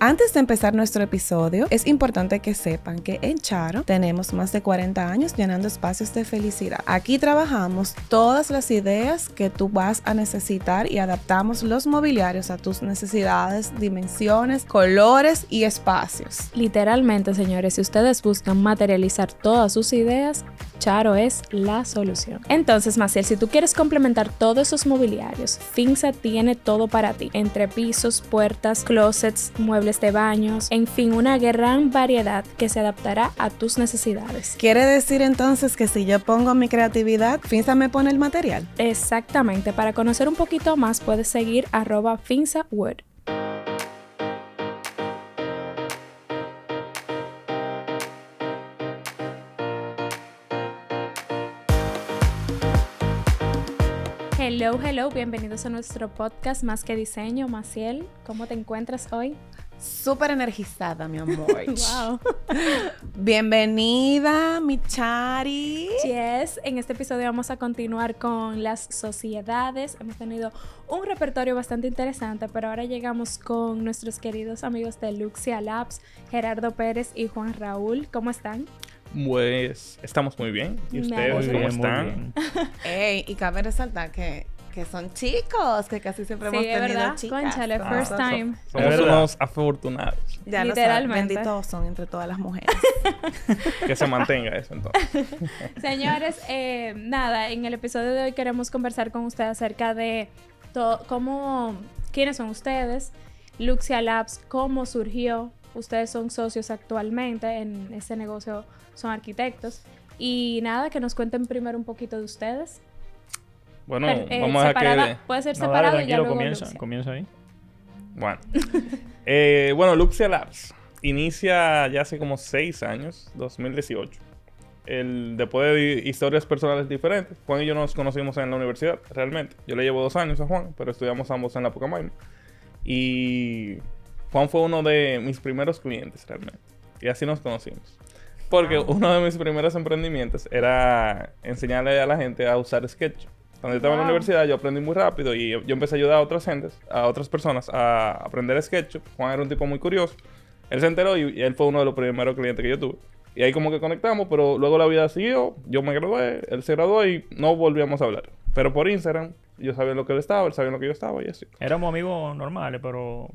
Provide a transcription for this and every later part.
Antes de empezar nuestro episodio, es importante que sepan que en Charo tenemos más de 40 años llenando espacios de felicidad. Aquí trabajamos todas las ideas que tú vas a necesitar y adaptamos los mobiliarios a tus necesidades, dimensiones, colores y espacios. Literalmente, señores, si ustedes buscan materializar todas sus ideas, Charo es la solución. Entonces, Maciel, si tú quieres complementar todos esos mobiliarios, Finza tiene todo para ti, entre pisos, puertas, closets, muebles de baños, en fin, una gran variedad que se adaptará a tus necesidades. ¿Quiere decir entonces que si yo pongo mi creatividad, Finza me pone el material? Exactamente, para conocer un poquito más puedes seguir arroba finzawood. Hello, hello, bienvenidos a nuestro podcast Más que Diseño. Maciel, ¿cómo te encuentras hoy? Súper energizada, mi amor. wow. Bienvenida, mi Chari. Yes, en este episodio vamos a continuar con las sociedades. Hemos tenido un repertorio bastante interesante, pero ahora llegamos con nuestros queridos amigos de Luxia Labs, Gerardo Pérez y Juan Raúl. ¿Cómo están? Pues estamos muy bien. ¿Y ustedes cómo están? Ey, y cabe resaltar que, que son chicos, que casi siempre Sí, hemos tenido verdad. chicas. Cónchale, con first time. Somos verdad. unos afortunados. Ya lo Literalmente. saben, benditos son entre todas las mujeres. Que se mantenga eso entonces. Señores, eh, nada, en el episodio de hoy queremos conversar con ustedes acerca de to- cómo, quiénes son ustedes, Luxia Labs, cómo surgió, ustedes son socios actualmente en ese negocio, son arquitectos. Y nada, que nos cuenten primero un poquito de ustedes. Bueno, Per- eh, vamos a que... Puede ser No, dale, separado y ya luego comienza, Luxia. comienza ahí. Bueno. Eh, bueno, Luxia Labs inicia ya hace como seis años, 2018. El, después de historias personales diferentes, Juan y yo nos conocimos en la universidad, realmente. Yo le llevo dos años a Juan, pero estudiamos ambos en la Pucamaima. Y Juan fue uno de mis primeros clientes, realmente. Y así nos conocimos. Porque uno de mis primeros emprendimientos era enseñarle a la gente a usar Sketch. Cuando yo estaba en la Wow. universidad, yo aprendí muy rápido y yo empecé a ayudar a otras gentes, a otras personas a aprender SketchUp. Juan era un tipo muy curioso. Él se enteró y, y él fue uno de los primeros clientes que yo tuve. Y ahí como que conectamos, pero luego la vida siguió. Yo me gradué, él se graduó y no volvíamos a hablar. Pero por Instagram, yo sabía lo que él estaba, él sabía lo que yo estaba y así. Éramos amigos normales, pero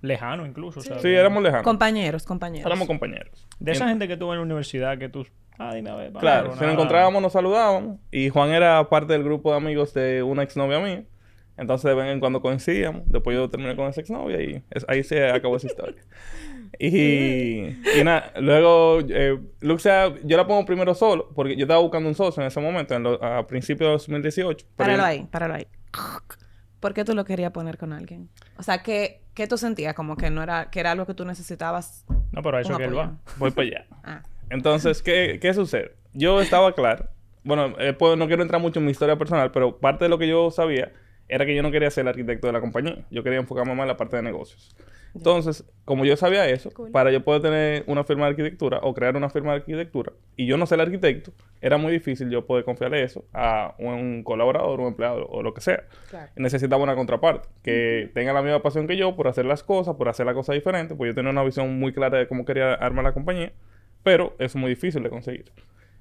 lejanos incluso. ¿sabes? Sí, éramos lejanos. compañeros, compañeros. Éramos compañeros. De esa gente que tuvo en la universidad que tú... Ah, dime a ver. Claro, pana, si nada. nos encontrábamos, nos saludábamos. Y Juan era parte del grupo de amigos de una exnovia mía. Entonces, de vez en cuando coincidíamos. Después yo terminé con esa exnovia y es- ahí se acabó esa historia. Y, y nada, luego, eh, Luxia, yo la pongo primero solo, porque yo estaba buscando un socio en ese momento, en lo- a principios de 2018. pero Páralo ahí, páralo ahí. ¿Por qué tú lo querías poner con alguien? O sea, ¿qué, qué tú sentías? Como que no era, que era algo que tú necesitabas. No, pero a eso que él va. Voy para allá. Ah. Entonces, ¿qué, qué sucede? Yo estaba claro. Bueno, eh, pues, no quiero entrar mucho en mi historia personal, pero parte de lo que yo sabía era que yo no quería ser el arquitecto de la compañía. Yo quería enfocarme más en la parte de negocios. Entonces, como yo sabía eso, Cool. para yo poder tener una firma de arquitectura o crear una firma de arquitectura, y yo no ser el arquitecto, era muy difícil yo poder confiarle eso a un colaborador, un empleado o lo que sea. Claro. Necesitaba una contraparte que tenga la misma pasión que yo por hacer las cosas, por hacer las cosas diferentes, pues yo tenía una visión muy clara de cómo quería armar la compañía, pero es muy difícil de conseguir.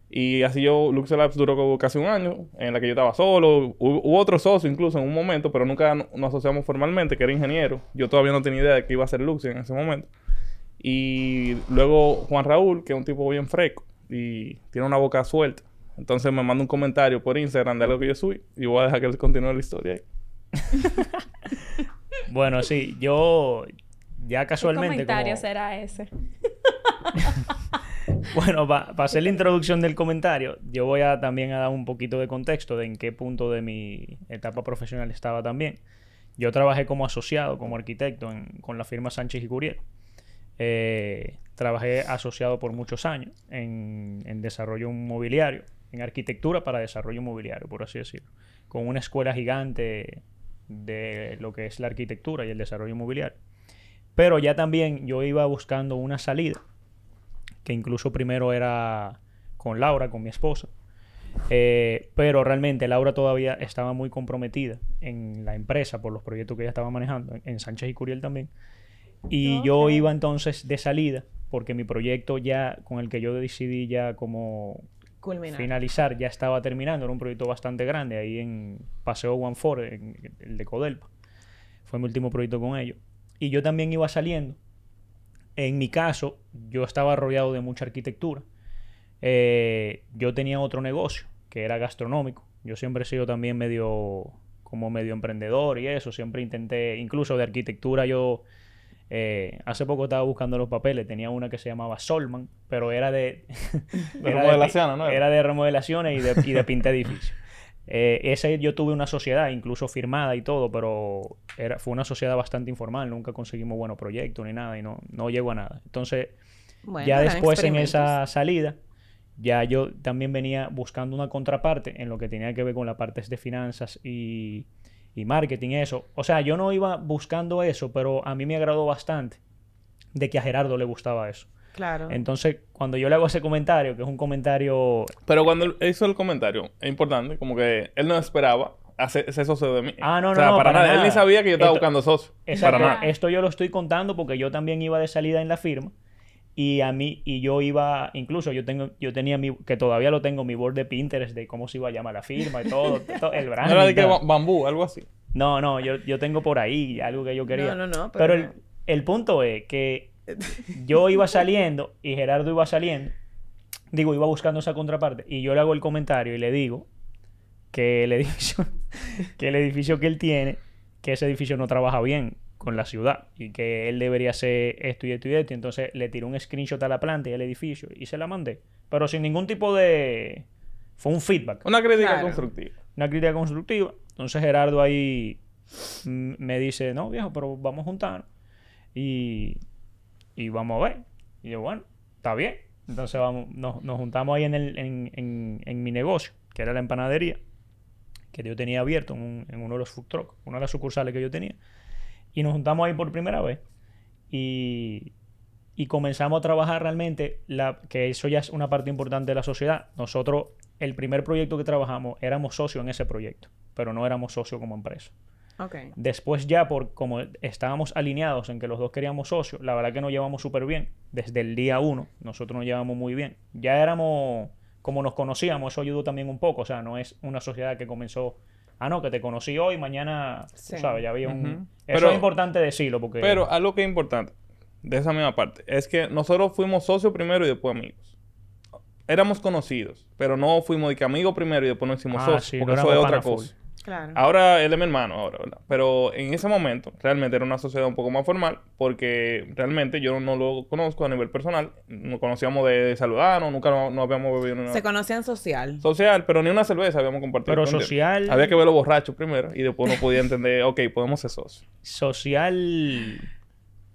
Y así yo, Luxor Labs duró como casi un año, en la que yo estaba solo. Hubo, hubo otro socio incluso en un momento, pero nunca no- nos asociamos formalmente, que era ingeniero. Yo todavía no tenía idea de que iba a ser Luxor en ese momento. Y luego Juan Raúl, que es un tipo bien fresco y tiene una boca suelta. Entonces me manda un comentario por Instagram de algo que yo subí y voy a dejar que él continúe la historia ahí. Bueno, sí, yo ya ¿Qué casualmente... comentario como- será ese? Bueno, para hacer la introducción del comentario, yo voy a también a dar un poquito de contexto de en qué punto de mi etapa profesional estaba también. Yo trabajé como asociado, como arquitecto con la firma Sánchez y Curiel. Eh, trabajé asociado por muchos años en, en desarrollo inmobiliario, en arquitectura para desarrollo inmobiliario, por así decirlo, con una escuela gigante de lo que es la arquitectura y el desarrollo inmobiliario. Pero ya también yo iba buscando una salida, que incluso primero era con Laura, con mi esposa. Eh, pero realmente Laura todavía estaba muy comprometida en la empresa por los proyectos que ella estaba manejando, en, Sánchez y Curiel también. y yo iba entonces de salida, porque mi proyecto ya, con el que yo decidí ya como Culminar. finalizar, ya estaba terminando. Era un proyecto bastante grande ahí en Paseo One Four, en el de Codelpa. Fue mi último proyecto con ellos. Y yo también iba saliendo. En mi caso, yo estaba rodeado de mucha arquitectura. Eh, yo tenía otro negocio, que era gastronómico. Yo siempre he sido también medio, como medio emprendedor y eso. Siempre intenté, incluso de arquitectura, yo eh, hace poco estaba buscando los papeles, tenía una que se llamaba Solman, pero era de... De era remodelaciones, ¿no? Era de remodelaciones y de, y de pinta edificios. Eh, ese yo tuve una sociedad, incluso firmada y todo, pero era, fue una sociedad bastante informal, nunca conseguimos buenos proyectos ni nada y no, no llegó a nada. Entonces, Bueno, ya después en esa salida, ya yo también venía buscando una contraparte en lo que tenía que ver con las partes de finanzas y, y marketing, eso. O sea, yo no iba buscando eso, pero a mí me agradó bastante de que a Gerardo le gustaba eso. Claro. Entonces, cuando yo le hago ese comentario, que es un comentario... Pero cuando él hizo el comentario, es importante, como que él no esperaba hacer, ser socio de mí. Ah, no, O sea, no, no, para, para nada. Él ni sabía que yo estaba Esto- buscando socio. Exacto. Para nada. Esto yo lo estoy contando porque yo también iba de salida en la firma y a mí y yo iba incluso yo tengo yo tenía mi que todavía lo tengo mi board de Pinterest de cómo se iba a llamar la firma y todo, todo, el No branding. era de que bambú, algo así. No, no, yo, yo tengo por ahí algo que yo quería. No, no, no, Pero, pero- el, el punto es que yo iba saliendo y Gerardo iba saliendo. Digo, iba buscando esa contraparte. Y yo le hago el comentario y le digo que el edificio, que el edificio que él tiene, que ese edificio no trabaja bien con la ciudad y que él debería hacer esto y esto y esto. Entonces le tiré un screenshot a la planta y al edificio y se la mandé. Pero sin ningún tipo de... Fue un feedback Una crítica Claro. constructiva. una crítica constructiva. Entonces Gerardo ahí me dice, no, viejo, pero vamos a juntarnos y, y vamos a ver. Y yo, bueno, está bien. Entonces vamos, nos, nos juntamos ahí en, el, en, en- en mi negocio, que era la empanadería, que yo tenía abierto en, un- en uno de los food trucks, una de las sucursales que yo tenía. Y nos juntamos ahí por primera vez. Y, y comenzamos a trabajar realmente, la, que eso ya es una parte importante de la sociedad. Nosotros, el primer proyecto que trabajamos, éramos socios en ese proyecto, pero no éramos socios como empresa. Ok. Después ya, por como estábamos alineados en que los dos queríamos socios, la verdad que nos llevamos súper bien. Desde el día uno, nosotros nos llevamos muy bien. Ya éramos, como nos conocíamos, eso ayudó también un poco. O sea, no es una sociedad que comenzó, ah, no, que te conocí hoy, mañana, Sí. sabes, ya había un... Eso Pero- es importante decirlo porque... Pero algo que es importante de esa misma parte es que nosotros fuimos socios primero y después amigos. Éramos conocidos, pero no fuimos de que amigos primero y después nos hicimos Ah, socios, sí, porque no eso es otra cosa. Claro. Ahora él es mi hermano, ahora, ¿verdad? Pero en ese momento realmente era una sociedad un poco más formal porque realmente yo no lo conozco a nivel personal. Nos conocíamos de saludarnos, nunca no, no habíamos bebido una Se conocían social. social, pero ni una cerveza habíamos compartido. Pero social- Había que verlo borracho primero y después uno podía entender, ok, podemos ser socios. social,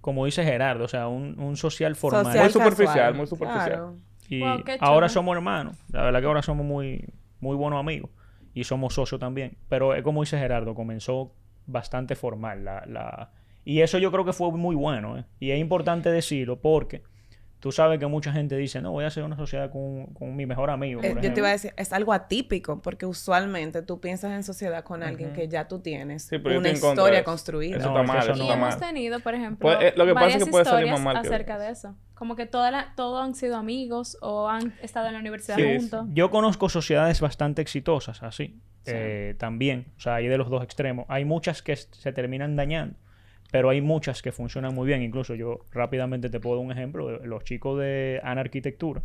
como dice Gerardo, o sea, un, un social formal. Social Muy superficial, casual. muy superficial. Claro. Y Wow, ahora somos hermanos. La verdad que ahora somos muy, muy buenos amigos. Y somos socios también. Pero es como dice Gerardo, comenzó bastante formal. La, la... Y eso yo creo que fue muy bueno. ¿eh? Y es importante decirlo porque tú sabes que mucha gente dice, no, voy a hacer una sociedad con, con mi mejor amigo. Eh, yo te iba a ejemplo". decir, es algo atípico porque usualmente tú piensas en sociedad con alguien que ya tú tienes Sí, pero yo una historia eso. construida. Eso No, está mal, eso no. Y está hemos mal. tenido, por ejemplo, Pues, eh, lo que pasa es varias que puede salir historias más mal que acerca de eso. Como que toda la- todos han sido amigos o han estado en la universidad Sí, sí. juntos. Yo conozco sociedades bastante exitosas así. Sí. eh, también. O sea, hay de los dos extremos. Hay muchas que se terminan dañando. Pero hay muchas que funcionan muy bien. Incluso yo rápidamente te puedo dar un ejemplo. Los chicos de Ana Arquitectura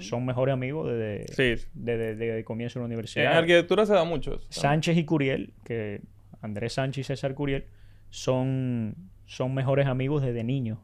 son mejores amigos desde, Sí. desde, desde el comienzo de la En universidad. arquitectura se da mucho. Sánchez y Curiel, que Andrés Sánchez y César Curiel, son, son mejores amigos desde niños.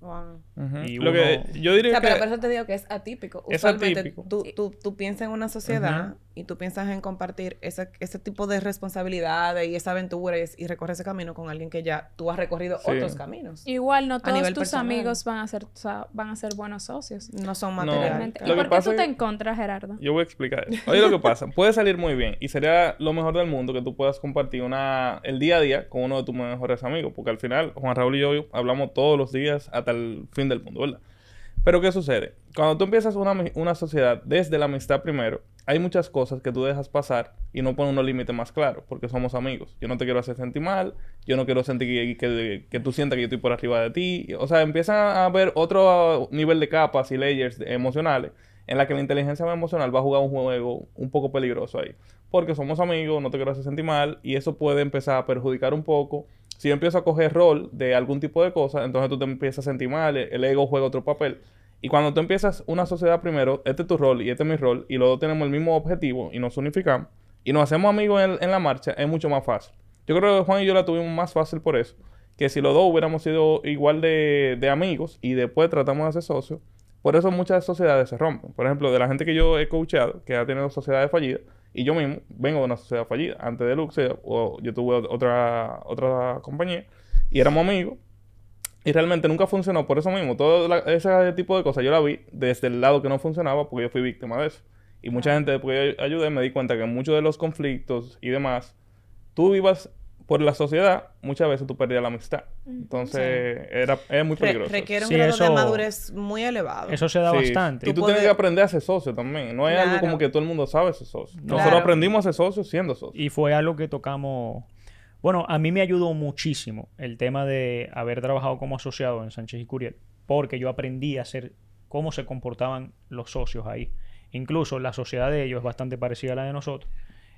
Wow. Y Lo que yo O diría pero por eso te digo que es atípico. Es Usualmente atípico. Tú, tú, tú piensas en una sociedad y tú piensas en compartir ese, ese tipo de responsabilidades y esa aventura y, y recorrer ese camino con alguien que ya tú has recorrido Sí. otros caminos. Igual no todos nivel tus personal. amigos van a ser, o sea, van a ser buenos socios. No son No. Lo ¿Y que por qué pasa tú te encontras, Gerardo? Yo voy a explicar eso. Oye, lo que pasa, puede salir muy bien y sería lo mejor del mundo que tú puedas compartir una, el día a día con uno de tus mejores amigos, porque al final Juan Raúl y yo hablamos todos los días hasta el fin del mundo, ¿verdad? Pero ¿qué sucede? Cuando tú empiezas una, una sociedad desde la amistad primero, hay muchas cosas que tú dejas pasar y no pones unos límites más claros, porque somos amigos. Yo no te quiero hacer sentir mal, yo no quiero sentir que, que- que tú sientas que yo estoy por arriba de ti. O sea, empiezan a haber otro nivel de capas y layers emocionales en la que la inteligencia emocional va a jugar un juego un poco peligroso ahí. Porque somos amigos, no te quiero hacer sentir mal, y eso puede empezar a perjudicar un poco. Si yo empiezo a coger rol de algún tipo de cosa, entonces tú te empiezas a sentir mal, el ego juega otro papel. Y cuando tú empiezas una sociedad primero, este es tu rol y este es mi rol, y los dos tenemos el mismo objetivo y nos unificamos, y nos hacemos amigos en, la marcha, es mucho más fácil. Yo creo que Juan y yo la tuvimos más fácil por eso, que si los dos hubiéramos sido igual de, de amigos y después tratamos de hacer socios, por eso muchas sociedades se rompen. Por ejemplo, de la gente que yo he coachado, que ha tenido sociedades fallidas, y yo mismo vengo de una sociedad fallida. Antes de Luxe, o yo tuve otra, otra compañía, y éramos amigos, y realmente nunca funcionó por eso mismo. Todo la- ese tipo de cosas yo la vi desde el lado que no funcionaba porque yo fui víctima de eso. Y mucha gente después que ayudé me di cuenta que muchos de los conflictos y demás, tú vivas por la sociedad, muchas veces tú perdías la amistad. Entonces era, es muy Re- peligroso. requiere un Sí, grado de eso- madurez muy elevado. Eso se da Sí. bastante. Y Tú tú tienes que aprender a ser socio también. No es algo como que todo el mundo sabe ser socio. Nosotros aprendimos a ser socios siendo socios. Y fue algo que tocamos. Bueno, a mí me ayudó muchísimo el tema de haber trabajado como asociado en Sánchez y Curiel, porque yo aprendí a hacer cómo se comportaban los socios ahí. Incluso la sociedad de ellos es bastante parecida a la de nosotros.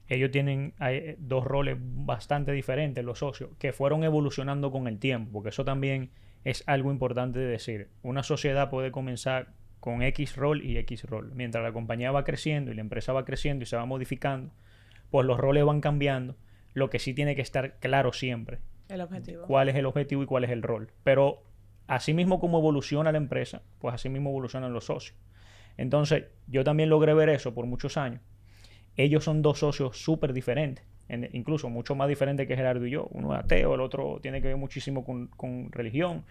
Ellos tienen eh, dos roles bastante diferentes, los socios, que fueron evolucionando con el tiempo, porque eso también es algo importante de decir. Una sociedad puede comenzar con X rol y X rol. Mientras la compañía va creciendo y la empresa va creciendo y se va modificando, pues los roles van cambiando. Lo que sí tiene que estar claro siempre, El objetivo. cuál es el objetivo y cuál es el rol. Pero así mismo como evoluciona la empresa, pues así mismo evolucionan los socios. Entonces, yo también logré ver eso por muchos años. Ellos son dos socios súper diferentes, en- incluso mucho más diferentes que Gerardo y yo. Uno es ateo, el otro tiene que ver muchísimo con, con religión.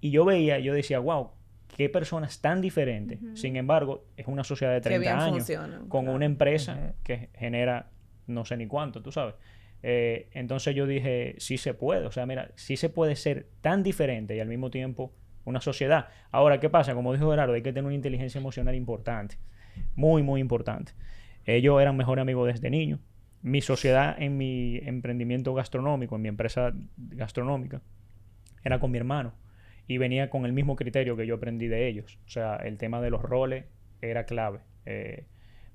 Y yo veía, yo decía, wow, qué personas tan diferentes. Sin embargo, es una sociedad de Que 30 bien años con claro. una empresa que genera no sé ni cuánto, tú sabes. Eh, entonces yo dije, sí se puede, o sea, mira, sí se puede ser tan diferente y al mismo tiempo una sociedad. Ahora, ¿qué pasa? Como dijo Gerardo, hay que tener una inteligencia emocional importante, muy, muy importante. Ellos eran mejores amigos desde niños. Mi sociedad en mi emprendimiento gastronómico, en mi empresa gastronómica, era con mi hermano y venía con el mismo criterio que yo aprendí de ellos. O sea, el tema de los roles era clave eh,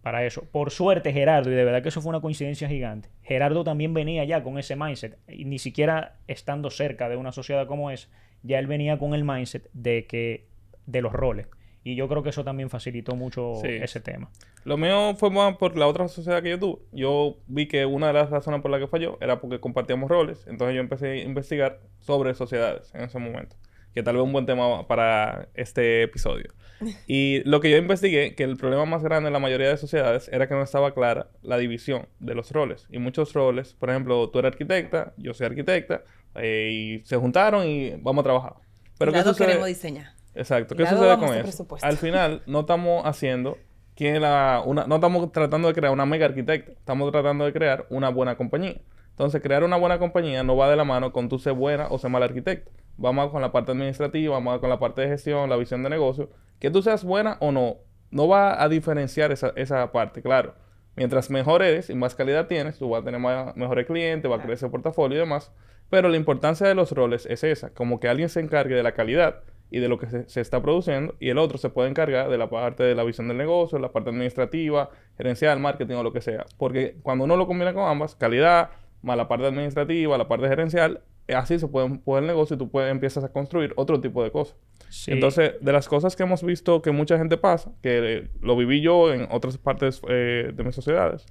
para eso. Por suerte, Gerardo, y de verdad que eso fue una coincidencia gigante, Gerardo también venía ya con ese mindset, y ni siquiera estando cerca de una sociedad como esa, ya él venía con el mindset de que de los roles. Y yo creo que eso también facilitó mucho Sí. ese tema. Lo mío fue más por la otra sociedad que yo tuve. Yo vi que una de las razones por las que falló era porque compartíamos roles. Entonces yo empecé a investigar sobre sociedades en ese momento. Que tal vez un buen tema para este episodio. Y lo que yo investigué, que el problema más grande en la mayoría de sociedades era que no estaba clara la división de los roles. Y muchos roles, por ejemplo, tú eres arquitecta, yo soy arquitecta, eh, y se juntaron y vamos a trabajar. Pero ¿qué sucede? queremos diseñar. Exacto. ¿Qué sucede con eso? Al final, no estamos haciendo que la, una, no estamos tratando de crear una mega arquitecta. Estamos tratando de crear una buena compañía. Entonces, crear una buena compañía no va de la mano con tú ser buena o ser mal arquitecto. Vamos con la parte administrativa, vamos con la parte de gestión, la visión de negocio. Que tú seas buena o no, no va a diferenciar esa, esa parte, claro. Mientras mejor eres y más calidad tienes, tú vas a tener más- mejores clientes, va a crecer el portafolio y demás. Pero la importancia de los roles es esa, como que alguien se encargue de la calidad y de lo que se, se está produciendo y el otro se puede encargar de la parte de la visión del negocio, la parte administrativa, gerencial, marketing o lo que sea. Porque cuando uno lo combina con ambas, calidad, más la parte administrativa, la parte gerencial, así se puede empujar el negocio y tú puedes, empiezas a construir otro tipo de cosas. Sí. Entonces, de las cosas que hemos visto que mucha gente pasa, que eh, lo viví yo en otras partes eh, de mis sociedades,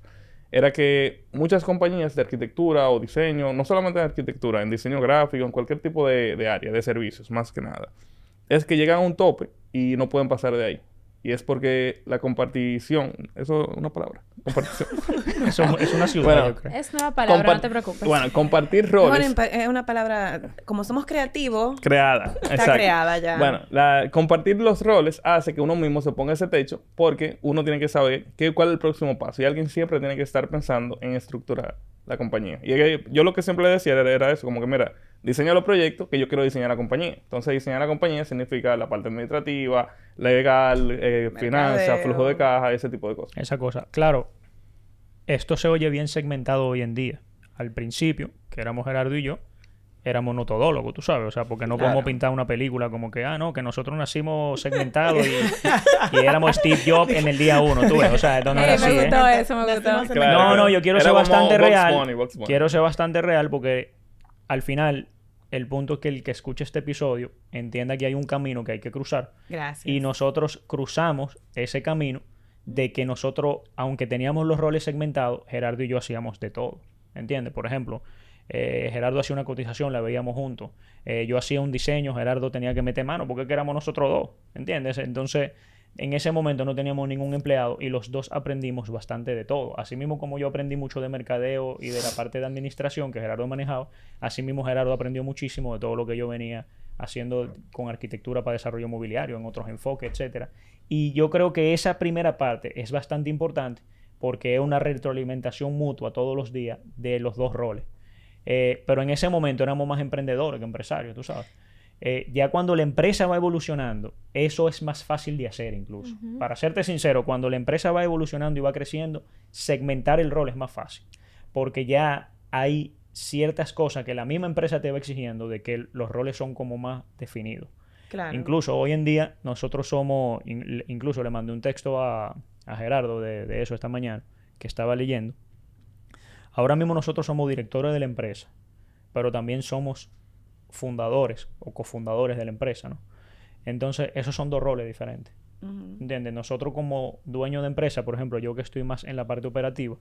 era que muchas compañías de arquitectura o diseño, no solamente en arquitectura, en diseño gráfico, en cualquier tipo de, de área, de servicios, más que nada, es que llegan a un tope y no pueden pasar de ahí. Y es porque la compartición, eso es una palabra, compartición. Es una ciudad, Bueno, yo creo. Es nueva palabra, no te preocupes. Bueno, compartir roles. impa- es una palabra, como somos creativos, Creada. está creada ya. Bueno, la- compartir los roles hace que uno mismo se ponga ese techo porque uno tiene que saber qué, cuál es el próximo paso. Y alguien siempre tiene que estar pensando en estructurar la compañía. Y yo lo que siempre le decía era, era eso, como que mira, diseño los proyectos que yo quiero diseñar la compañía. Entonces, diseñar la compañía significa la parte administrativa, legal, eh, finanzas, flujo de caja, ese tipo de cosas. Esa cosa. Claro, esto se oye bien segmentado hoy en día. Al principio, que éramos Gerardo y yo, éramos no todólogos, tú sabes. O sea, porque no podemos pintar una película como que, ah, no, que nosotros nacimos segmentados y, y éramos Steve Jobs en el día uno, tú ves. O sea, esto no era así, me ¿eh? gustó eso, me gustó. Nacimos en- Claro, No, no, yo quiero Era ser bastante real. Quiero ser bastante real porque al final el punto es que el que escuche este episodio entienda que hay un camino que hay que cruzar Gracias. y nosotros cruzamos ese camino de que nosotros, aunque teníamos los roles segmentados, Gerardo y yo hacíamos de todo. ¿Entiendes? Por ejemplo, eh, Gerardo hacía una cotización, la veíamos juntos. Eh, yo hacía un diseño, Gerardo tenía que meter mano porque éramos nosotros dos. ¿Entiendes? Entonces, en ese momento no teníamos ningún empleado y los dos aprendimos bastante de todo. Así mismo como yo aprendí mucho de mercadeo y de la parte de administración que Gerardo manejaba, así mismo Gerardo aprendió muchísimo de todo lo que yo venía haciendo con arquitectura para desarrollo mobiliario, en otros enfoques, etcétera. Y yo creo que esa primera parte es bastante importante porque es una retroalimentación mutua todos los días de los dos roles. Eh, pero en ese momento éramos más emprendedores que empresarios, tú sabes. Eh, ya cuando la empresa va evolucionando, eso es más fácil de hacer incluso. Para serte sincero, cuando la empresa va evolucionando y va creciendo, segmentar el rol es más fácil. Porque ya hay ciertas cosas que la misma empresa te va exigiendo de que los roles son como más definidos. Claro. Incluso hoy en día nosotros somos, in- incluso le mandé un texto a, a Gerardo de, de eso esta mañana, que estaba leyendo. Ahora mismo nosotros somos directores de la empresa, pero también somos fundadores o cofundadores de la empresa, ¿no? Entonces, esos son dos roles diferentes. Ujú. ¿Entiendes? Nosotros como dueño de empresa, por ejemplo, yo que estoy más en la parte operativa,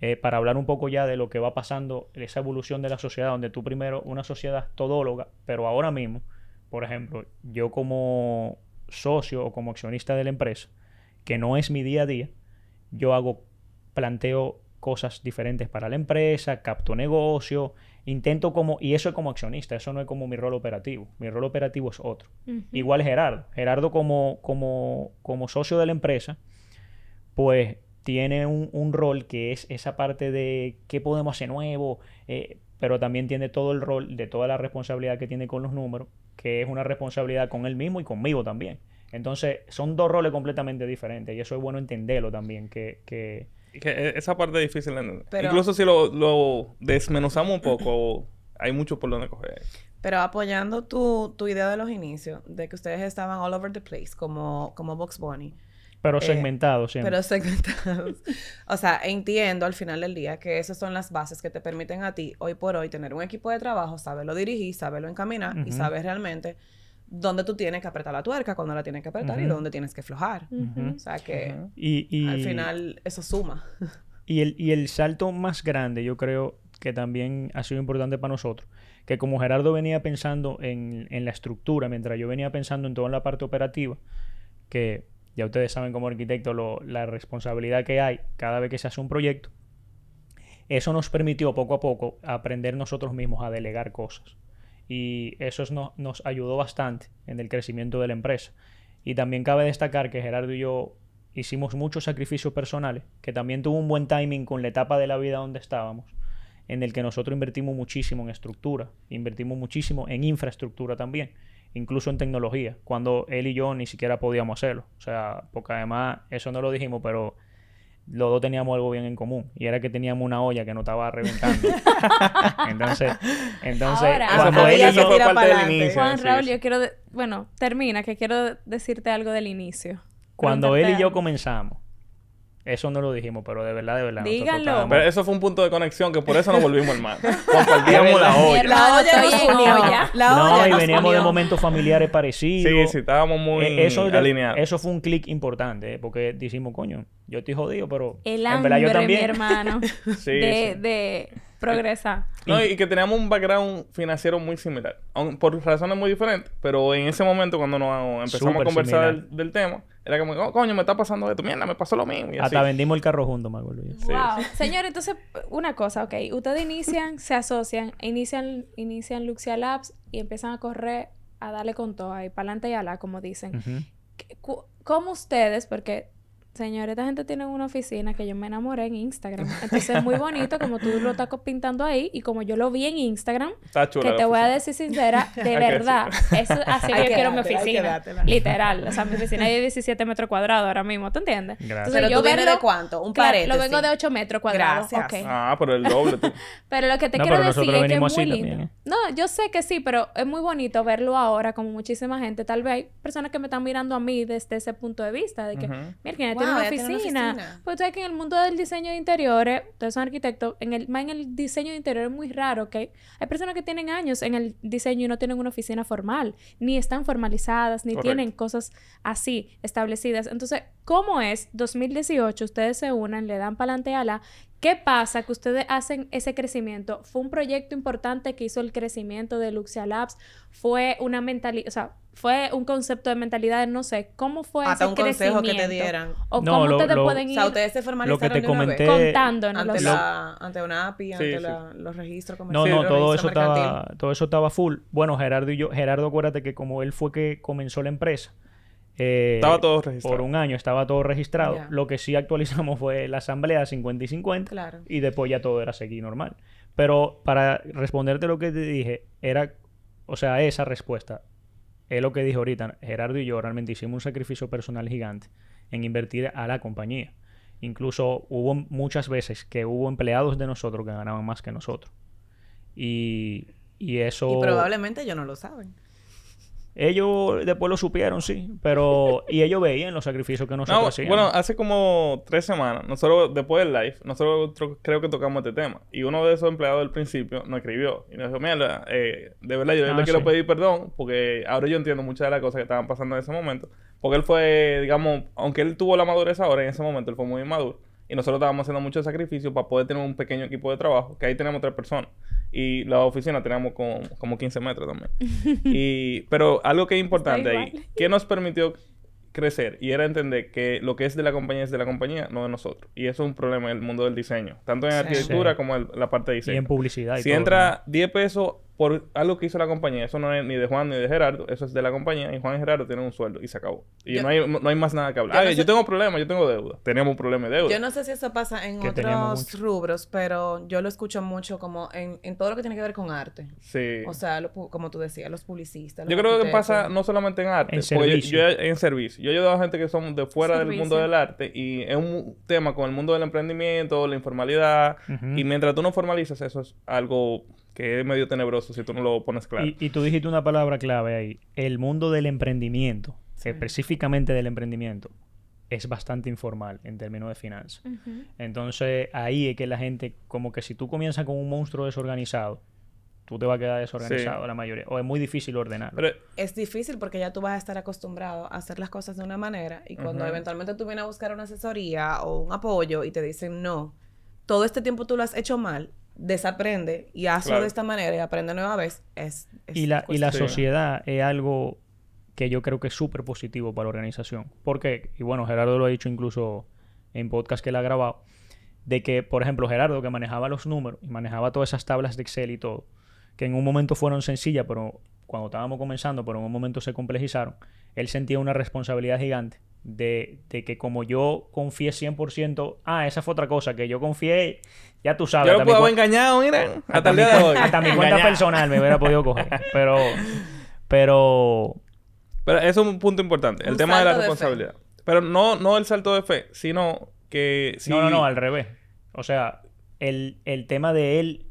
eh, para hablar un poco ya de lo que va pasando, esa evolución de la sociedad, donde tú primero, una sociedad todóloga, pero ahora mismo, por ejemplo, yo como socio o como accionista de la empresa, que no es mi día a día, yo hago, planteo cosas diferentes para la empresa, capto negocio, intento como, y eso es como accionista, eso no es como mi rol operativo, mi rol operativo es otro. Igual Gerardo. Gerardo como, como, como socio de la empresa, pues tiene un, un rol que es esa parte de qué podemos hacer nuevo, eh, pero también tiene todo el rol de toda la responsabilidad que tiene con los números, que es una responsabilidad con él mismo y conmigo también. Entonces, son dos roles completamente diferentes y eso es bueno entenderlo también, que, que que e- esa parte es difícil de entender. Pero- Incluso si lo, lo desmenuzamos un poco, hay mucho por donde coger. Pero apoyando tu, tu idea de los inicios, de que ustedes estaban all over the place, como, como Box Bunny, pero Eh, segmentado siempre. pero segmentados. o sea, entiendo al final del día que esas son las bases que te permiten a ti, hoy por hoy, tener un equipo de trabajo, saberlo dirigir, saberlo encaminar y saber realmente dónde tú tienes que apretar la tuerca, cuando la tienes que apretar y dónde tienes que aflojar. Ujú. O sea que y- al final eso suma. Y el, y el salto más grande, yo creo que también ha sido importante para nosotros, que como Gerardo venía pensando en, en la estructura, mientras yo venía pensando en toda la parte operativa, que ya ustedes saben como arquitecto lo- la responsabilidad que hay cada vez que se hace un proyecto, eso nos permitió poco a poco aprender nosotros mismos a delegar cosas. Y eso es no- nos ayudó bastante en el crecimiento de la empresa. Y también cabe destacar que Gerardo y yo hicimos muchos sacrificios personales, que también tuvo un buen timing con la etapa de la vida donde estábamos, en el que nosotros invertimos muchísimo en estructura, invertimos muchísimo en infraestructura también, incluso en tecnología, cuando él y yo ni siquiera podíamos hacerlo. O sea, porque además, eso no lo dijimos, pero los dos teníamos algo bien en común, y era que teníamos una olla que nos estaba reventando. entonces, entonces Ahora- cuando él y eso yo- fue parte del inicio. Juan Raúl, yo quiero... de- Bueno, termina, que quiero decirte algo del inicio. Cuando él y yo comenzamos, eso no lo dijimos, pero de verdad, de verdad. nosotros Díganlo. Pero eso fue un punto de conexión que por eso nos volvimos hermanos. Compartíamos la olla. hermano, olla nos unió. olla. La no, y veníamos de momentos familiares parecidos. Sí, sí, estábamos muy Eh, eso, alineados. eso fue un clic importante, eh, porque decimos, coño, yo estoy jodido, pero El en verdad yo hambre, mi también. hermano, Sí, de, sí. de progresar. No, y que teníamos un background financiero muy similar. Aun por razones muy diferentes. Pero en ese momento, cuando nos empezamos Súper a conversar del, del tema, era como, oh, coño, me está pasando esto. Mierda, me pasó lo mismo. Y así. Hasta vendimos el carro juntos, me acuerdo. Sí. Wow. Señor, entonces, una cosa, ok. Ustedes inician, se asocian, inician, inician Luxia Labs y empiezan a correr, a darle con todo ahí, para adelante y ala, como dicen. Ujú. ¿Qué- cu- ¿Cómo ustedes, porque Señor, esta gente tiene una oficina que yo me enamoré en Instagram. Entonces es muy bonito como tú lo estás pintando ahí y como yo lo vi en Instagram, Está chula que te voy a decir sincera, de verdad, eso así yo quiero mi oficina. Literal. O sea, mi oficina es de 17 metros cuadrados ahora mismo, ¿tú entiendes? Gracias. Pero tú vienes verlo- de cuánto? Un Claro, paréntesis. Lo vengo de 8 metros cuadrados. Gracias. ok. Ah, pero el doble tú. Pero lo que te No, quiero pero decir es que es muy así lindo. también, ¿eh? No, yo sé que sí, pero es muy bonito verlo ahora como muchísima gente. Tal vez hay personas que me están mirando a mí desde ese punto de vista, de que, Ujú. mira, tiene Wow, una oficina. Pues tú sabes que en el mundo del diseño de interiores, ustedes son arquitectos, en el, más en el diseño de interiores es muy raro que hay, personas que tienen años en el diseño y no tienen una oficina formal, ni están formalizadas, ni Correcto. tienen cosas así establecidas. Entonces, ¿cómo es 2018? Ustedes se unen, le dan pa'lante a la. ¿Qué pasa que ustedes hacen ese crecimiento? ¿Fue un proyecto importante que hizo el crecimiento de Luxia Labs? ¿Fue una mentalidad, o sea, fue un concepto de mentalidad, no sé, ¿cómo fue Hasta ese un consejo que te crecimiento? dieran. ¿O No, cómo lo- ustedes lo- pueden O ir sea, ustedes se formalizaron te de una vez comenté- contándonos ante, la, ante una API, ante sí. la- los registros No, comerciales. no, los todo eso registros estaba, todo eso estaba full. Bueno, Gerardo y yo, Gerardo, acuérdate que como él fue que comenzó la empresa, eh, Estaba todo registrado. por un año estaba todo registrado. Ya. Lo que sí actualizamos fue la asamblea 50 y 50 Claro. y después ya todo era seguir normal. Pero para responderte lo que te dije, era, o sea, esa respuesta es lo que dije ahorita. Gerardo y yo realmente hicimos un sacrificio personal gigante en invertir a la compañía. Incluso hubo muchas veces que hubo empleados de nosotros que ganaban más que nosotros. Y, y eso... Y probablemente ellos no lo saben. Ellos después lo supieron, sí. Pero... y ellos veían los sacrificios que nosotros No, hacíamos. bueno, hace como tres semanas, nosotros, después del live, nosotros tro- creo que tocamos este tema. Y uno de esos empleados del principio nos escribió. Y nos dijo, mira, eh, de verdad yo Ah, le quiero sí. pedir perdón porque ahora yo entiendo muchas de las cosas que estaban pasando en ese momento. Porque él fue, digamos, aunque él tuvo la madurez ahora, en ese momento él fue muy inmaduro. Y nosotros estábamos haciendo muchos sacrificios para poder tener un pequeño equipo de trabajo, que ahí tenemos tres personas. Y la oficina teníamos como, como 15 metros también. y, pero algo que es importante ahí. ¿qué nos permitió crecer? Y era entender que lo que es de la compañía es de la compañía, no de nosotros. Y eso es un problema en el mundo del diseño, tanto en Sí. arquitectura Sí. como en la parte de y diseño. en publicidad y Si todo, entra 10 pesos por algo que hizo la compañía, eso no es ni de Juan ni de Gerardo, eso es de la compañía y Juan y Gerardo tienen un sueldo y se acabó. Y Yo- no, hay, no hay más nada que hablar. Yo Ah, no yo sé- tengo problemas, yo tengo deuda. Tenemos un problema de deuda. Yo no sé si eso pasa en otros rubros, pero yo lo escucho mucho como en, en todo lo que tiene que ver con arte. Sí. O sea, lo pu- como tú decías, los publicistas. los Yo creo que pasa no solamente en arte, En porque yo- servicio. yo, en servicio. Yo he ayudado a gente que son de fuera del Servicio. mundo del arte y es un tema con el mundo del emprendimiento, la informalidad. Y mientras tú no formalizas, eso es algo que es medio tenebroso si tú no lo pones claro. Y, y tú dijiste una palabra clave ahí. El mundo del emprendimiento, específicamente del emprendimiento, es bastante informal en términos de finanzas. Entonces ahí es que la gente, como que si tú comienzas con un monstruo desorganizado, tú te vas a quedar desorganizado Sí. la mayoría. O es muy difícil ordenar. Pero Es difícil porque ya tú vas a estar acostumbrado a hacer las cosas de una manera y cuando eventualmente tú vienes a buscar una asesoría o un apoyo y te dicen no, todo este tiempo tú lo has hecho mal, desaprende y hazlo Claro. de esta manera y aprende nueva vez. Es, es y la, y la sociedad es algo que yo creo que es súper positivo para la organización. Porque, y bueno, Gerardo lo ha dicho incluso en podcast que él ha grabado, de que, por ejemplo, Gerardo, que manejaba los números y manejaba todas esas tablas de Excel y todo, que en un momento fueron sencillas, pero cuando estábamos comenzando, pero en un momento se complejizaron, él sentía una responsabilidad gigante de, de que como yo confié 100%, ah, esa fue otra cosa, que yo confié, ya tú sabes. yo lo puedo haber engañado, mira, hasta, hasta el mi, día de hoy. hasta mi cuenta personal me hubiera podido coger. Pero, pero Pero eso es un punto importante, el tema de la de responsabilidad. Pero no, no el salto de fe, sino que si... no, no, no, al revés. O sea, el, el tema de él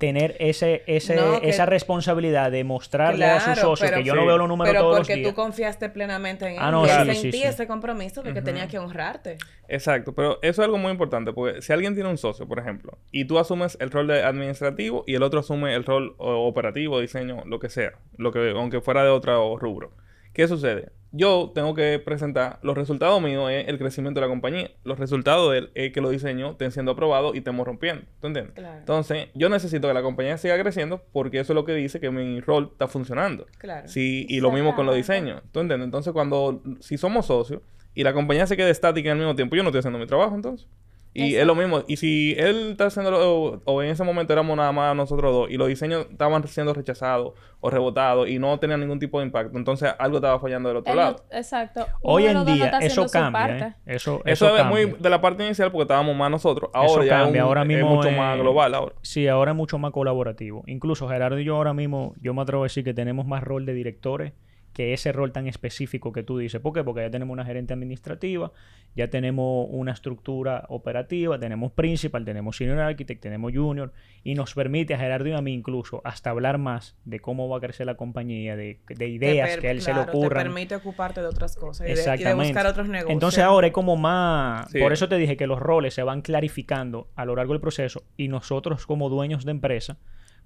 tener ese, ese, No, que- esa responsabilidad de mostrarle a su socio pero- que yo no veo los números Pero todos los porque días. tú confiaste plenamente en él. Ah, no, y él sí, sí, sentía sí. ese compromiso de que Ujú. tenía que honrarte. Exacto, pero eso es algo muy importante, porque si alguien tiene un socio, por ejemplo, y tú asumes el rol de administrativo y el otro asume el rol operativo, diseño, lo que sea, lo que aunque fuera de otro rubro, ¿qué sucede? Yo tengo que presentar los resultados míos es el crecimiento de la compañía, los resultados de él es que los diseños estén siendo aprobados y estemos rompiendo, ¿tú entiendes? Claro. Entonces, yo necesito que la compañía siga creciendo porque eso es lo que dice que mi rol está funcionando. Claro. Sí, y lo mismo con los diseños. ¿Tú entiendes? Entonces, cuando, si somos socios y la compañía se queda estática al mismo tiempo, yo no estoy haciendo mi trabajo entonces. Y es lo mismo. Y si él está haciendo, o, o en ese momento éramos nada más nosotros dos, y los diseños estaban siendo rechazados o rebotados y no tenían ningún tipo de impacto, entonces algo estaba fallando del otro Él no- lado. exacto. Hoy Uno en no día eso cambia. ¿eh? Eso, Eso, eso es muy de la parte inicial porque estábamos más nosotros. Ahora ya cambia, es un- ahora es mismo mucho es- más global ahora. Sí, ahora es mucho más colaborativo. Incluso Gerardo y yo ahora mismo, yo me atrevo a decir que tenemos más rol de directores que ese rol tan específico que tú dices. ¿Por qué? Porque ya tenemos una gerente administrativa, ya tenemos una estructura operativa, tenemos principal, tenemos senior architect, tenemos junior, y nos permite a Gerardo y a mí incluso hasta hablar más de cómo va a crecer la compañía, de, de Te ideas per- que a él se le Te ocurran. permite ocuparte de otras cosas y de, y de Exactamente. buscar otros negocios. Entonces ahora es como más... Sí. Por eso te dije que los roles se van clarificando a lo largo del proceso y nosotros como dueños de empresa,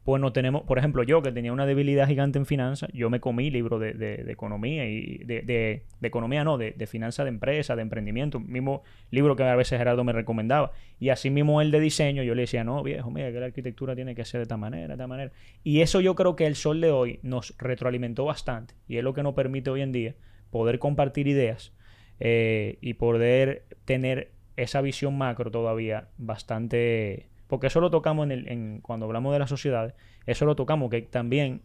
pues no tenemos... Por ejemplo, yo que tenía una debilidad gigante en finanzas, yo me comí libros de, de- economía y... De, de- economía no, de, de finanzas de empresa, de emprendimiento. Mismo libro que a veces Gerardo me recomendaba. Y así mismo el de diseño, yo le decía, no, viejo, mira que la arquitectura tiene que ser de esta manera, de esta manera. Y eso yo creo que el sol de hoy nos retroalimentó bastante. Y es lo que nos permite hoy en día poder compartir ideas eh, y poder tener esa visión macro todavía bastante... Porque eso lo tocamos en el, en, cuando hablamos de las sociedades, eso lo tocamos, que también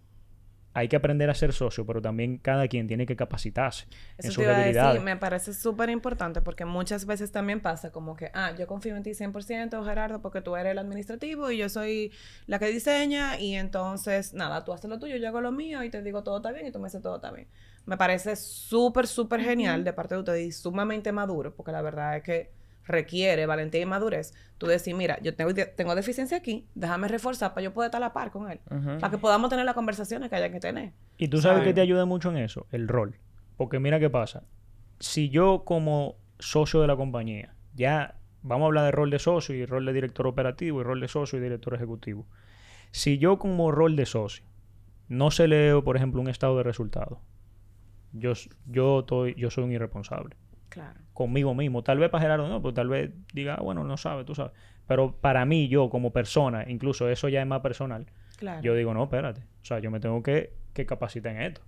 hay que aprender a ser socio, pero también cada quien tiene que capacitarse en Eso sus te iba a decir, me parece súper importante porque muchas veces también pasa como que, ah, yo confío en ti 100%, Gerardo, porque tú eres el administrativo y yo soy la que diseña y entonces, nada, tú haces lo tuyo, yo hago lo mío y te digo todo está bien y tú me dices todo está bien. Me parece súper, súper genial de parte de ustedes y sumamente maduro, porque la verdad es que requiere valentía y madurez. Tú decir, mira, yo tengo, tengo deficiencia aquí, déjame reforzar para yo poder estar a la par con él, para que podamos tener las conversaciones que haya que tener. Y tú sabes que te ayuda mucho en eso, el rol. Porque mira qué pasa. Si yo como socio de la compañía, ya vamos a hablar de rol de socio y rol de director operativo y rol de socio y director ejecutivo. Si yo como rol de socio no se leo, por ejemplo, un estado de resultados, yo, yo, estoy, yo soy un irresponsable Claro. conmigo mismo. Tal vez para Gerardo no, pues tal vez diga, "Ah, bueno, no sabe, tú sabes. Pero para mí, yo como persona, incluso eso ya es más personal, Claro. yo digo, no, espérate. O sea, yo me tengo que, que capacitar en esto.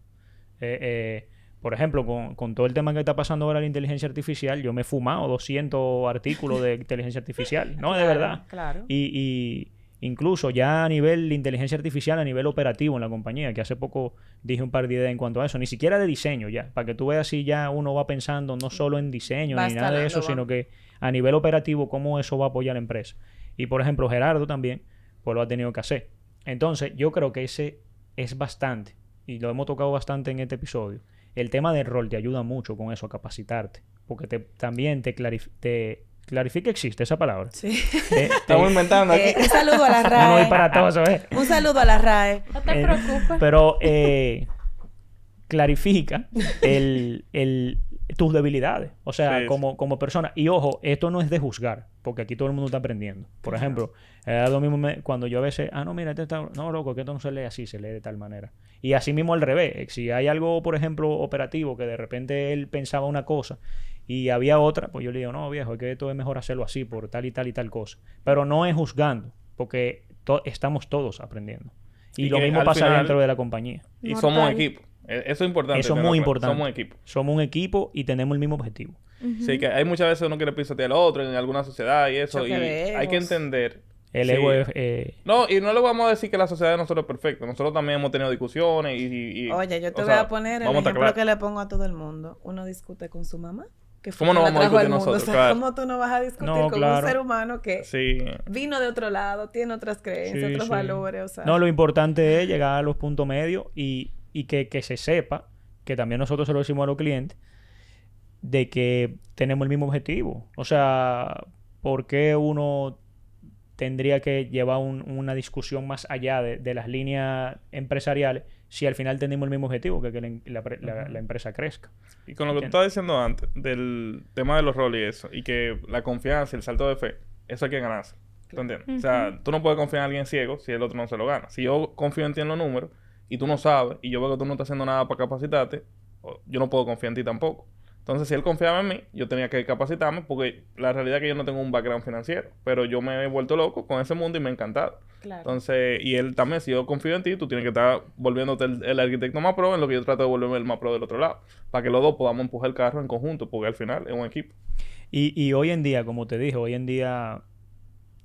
Eh, eh, por ejemplo, con, con todo el tema que está pasando ahora la inteligencia artificial, yo me he fumado 200 artículos de inteligencia artificial. No, de verdad. Claro. Y, y incluso ya a nivel de inteligencia artificial, a nivel operativo en la compañía, que hace poco dije un par de ideas en cuanto a eso, ni siquiera de diseño ya, para que tú veas si ya uno va pensando no solo en diseño ni nada de eso, va. sino que a nivel operativo, cómo eso va a apoyar a la empresa. Y por ejemplo, Gerardo también, pues lo ha tenido que hacer. Entonces, yo creo que ese es bastante, y lo hemos tocado bastante en este episodio. El tema del rol te ayuda mucho con eso, a capacitarte, porque te, también te, te clarifica, existe esa palabra. Sí. Te- Estamos inventando aquí. Eh, un saludo a la no, no RAE. hay para todos, ¿eh? Un saludo a la RAE. No te Eh, preocupes. Pero eh, clarifica el, el- tus debilidades, o sea, Sí, como, como persona. Y ojo, esto no es de juzgar, porque aquí todo el mundo está aprendiendo. Por ejemplo, eh, lo mismo me- cuando yo a veces, ah, no, mira, este está, no, loco, que esto no se lee así, se lee de tal manera. Y así mismo al revés, eh, si hay algo, por ejemplo, operativo, que de repente él pensaba una cosa y había otra, pues yo le digo, no, viejo, es que esto es mejor hacerlo así, por tal y tal y tal cosa. Pero no es juzgando, porque to- estamos todos aprendiendo. Y, Y lo mismo pasa final- dentro de la compañía. Y Mortal. somos equipo. E- Eso es importante. Eso es muy importante. Somos equipo. Somos un equipo y tenemos el mismo objetivo. Sí, que hay muchas veces uno quiere pisotear al otro en alguna sociedad y eso. Y hay que entender. El Sí. ego es... eh, No, y no le vamos a decir que la sociedad de nosotros es perfecta. Nosotros también hemos tenido discusiones y... y- y- Oye, yo te voy sea, a poner el a ejemplo que le pongo a todo el mundo. Uno discute con su mamá. Que fue ¿Cómo no vamos a discutir mundo. nosotros? O sea, Claro. ¿cómo tú no vas a discutir No, con claro. un ser humano que Sí. vino de otro lado, tiene otras creencias, Sí, otros sí. valores? O sea, No, lo importante es llegar a los puntos medios y, y que, que se sepa, que también nosotros se lo decimos a los clientes, de que tenemos el mismo objetivo. O sea, ¿por qué uno tendría que llevar un- una discusión más allá de, de las líneas empresariales si al final tenemos el mismo objetivo, que, que la, la pre- la- la empresa crezca? Y con lo que tú estabas diciendo antes, del tema de los roles y eso, y que la confianza y el salto de fe, eso hay que ganarse. ¿Tú entiendes? O sea, tú no puedes confiar en alguien ciego si el otro no se lo gana. Si yo confío en ti en los números y tú no sabes, y yo veo que tú no estás haciendo nada para capacitarte, yo no puedo confiar en ti tampoco. Entonces, si él confiaba en mí, yo tenía que capacitarme porque la realidad es que yo no tengo un background financiero, pero yo me he vuelto loco con ese mundo y me ha encantado. Claro. Entonces, y él también, si yo confío en ti, tú tienes que estar volviéndote el, el arquitecto más pro en lo que yo trato de volverme el más pro del otro lado, para que los dos podamos empujar el carro en conjunto, porque al final es un equipo. Y, y hoy en día, como te dije, hoy en día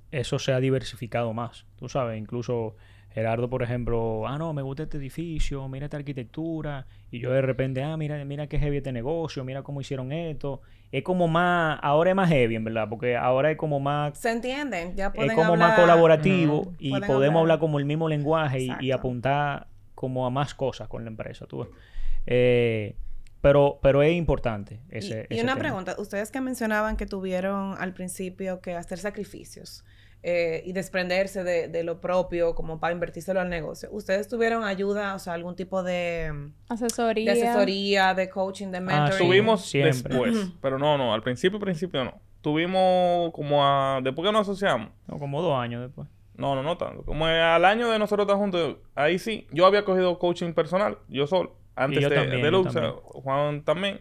eso se ha diversificado más. Tú sabes, incluso Gerardo, por ejemplo, ah, no, me gusta este edificio, mira esta arquitectura. Y yo de repente, ah, mira, mira qué heavy este negocio, mira cómo hicieron esto. Es como más, ahora es más heavy, en verdad, porque ahora es como más, ¿Se entienden? Ya pueden es como más colaborativo y Pueden podemos hablar. hablar como el mismo lenguaje y, apuntar como a más cosas con la empresa, tú ves. Eh, pero, pero es importante Y- ese, y, ese una tema. pregunta, ustedes que mencionaban que tuvieron al principio que hacer sacrificios eh, y desprenderse de, de lo propio como para invertírselo al negocio, ¿ustedes tuvieron ayuda, o sea, algún tipo de, Asesoría. de asesoría, de coaching, de Ah, mentoring? Tuvimos siempre. después, pero no, no, al principio, principio no. Tuvimos como a, después que nos asociamos, No, como dos años después. no, no, no tanto, como al año de nosotros estar juntos, ahí sí, yo había cogido coaching personal, yo solo, antes yo de, también, de también. Juan también.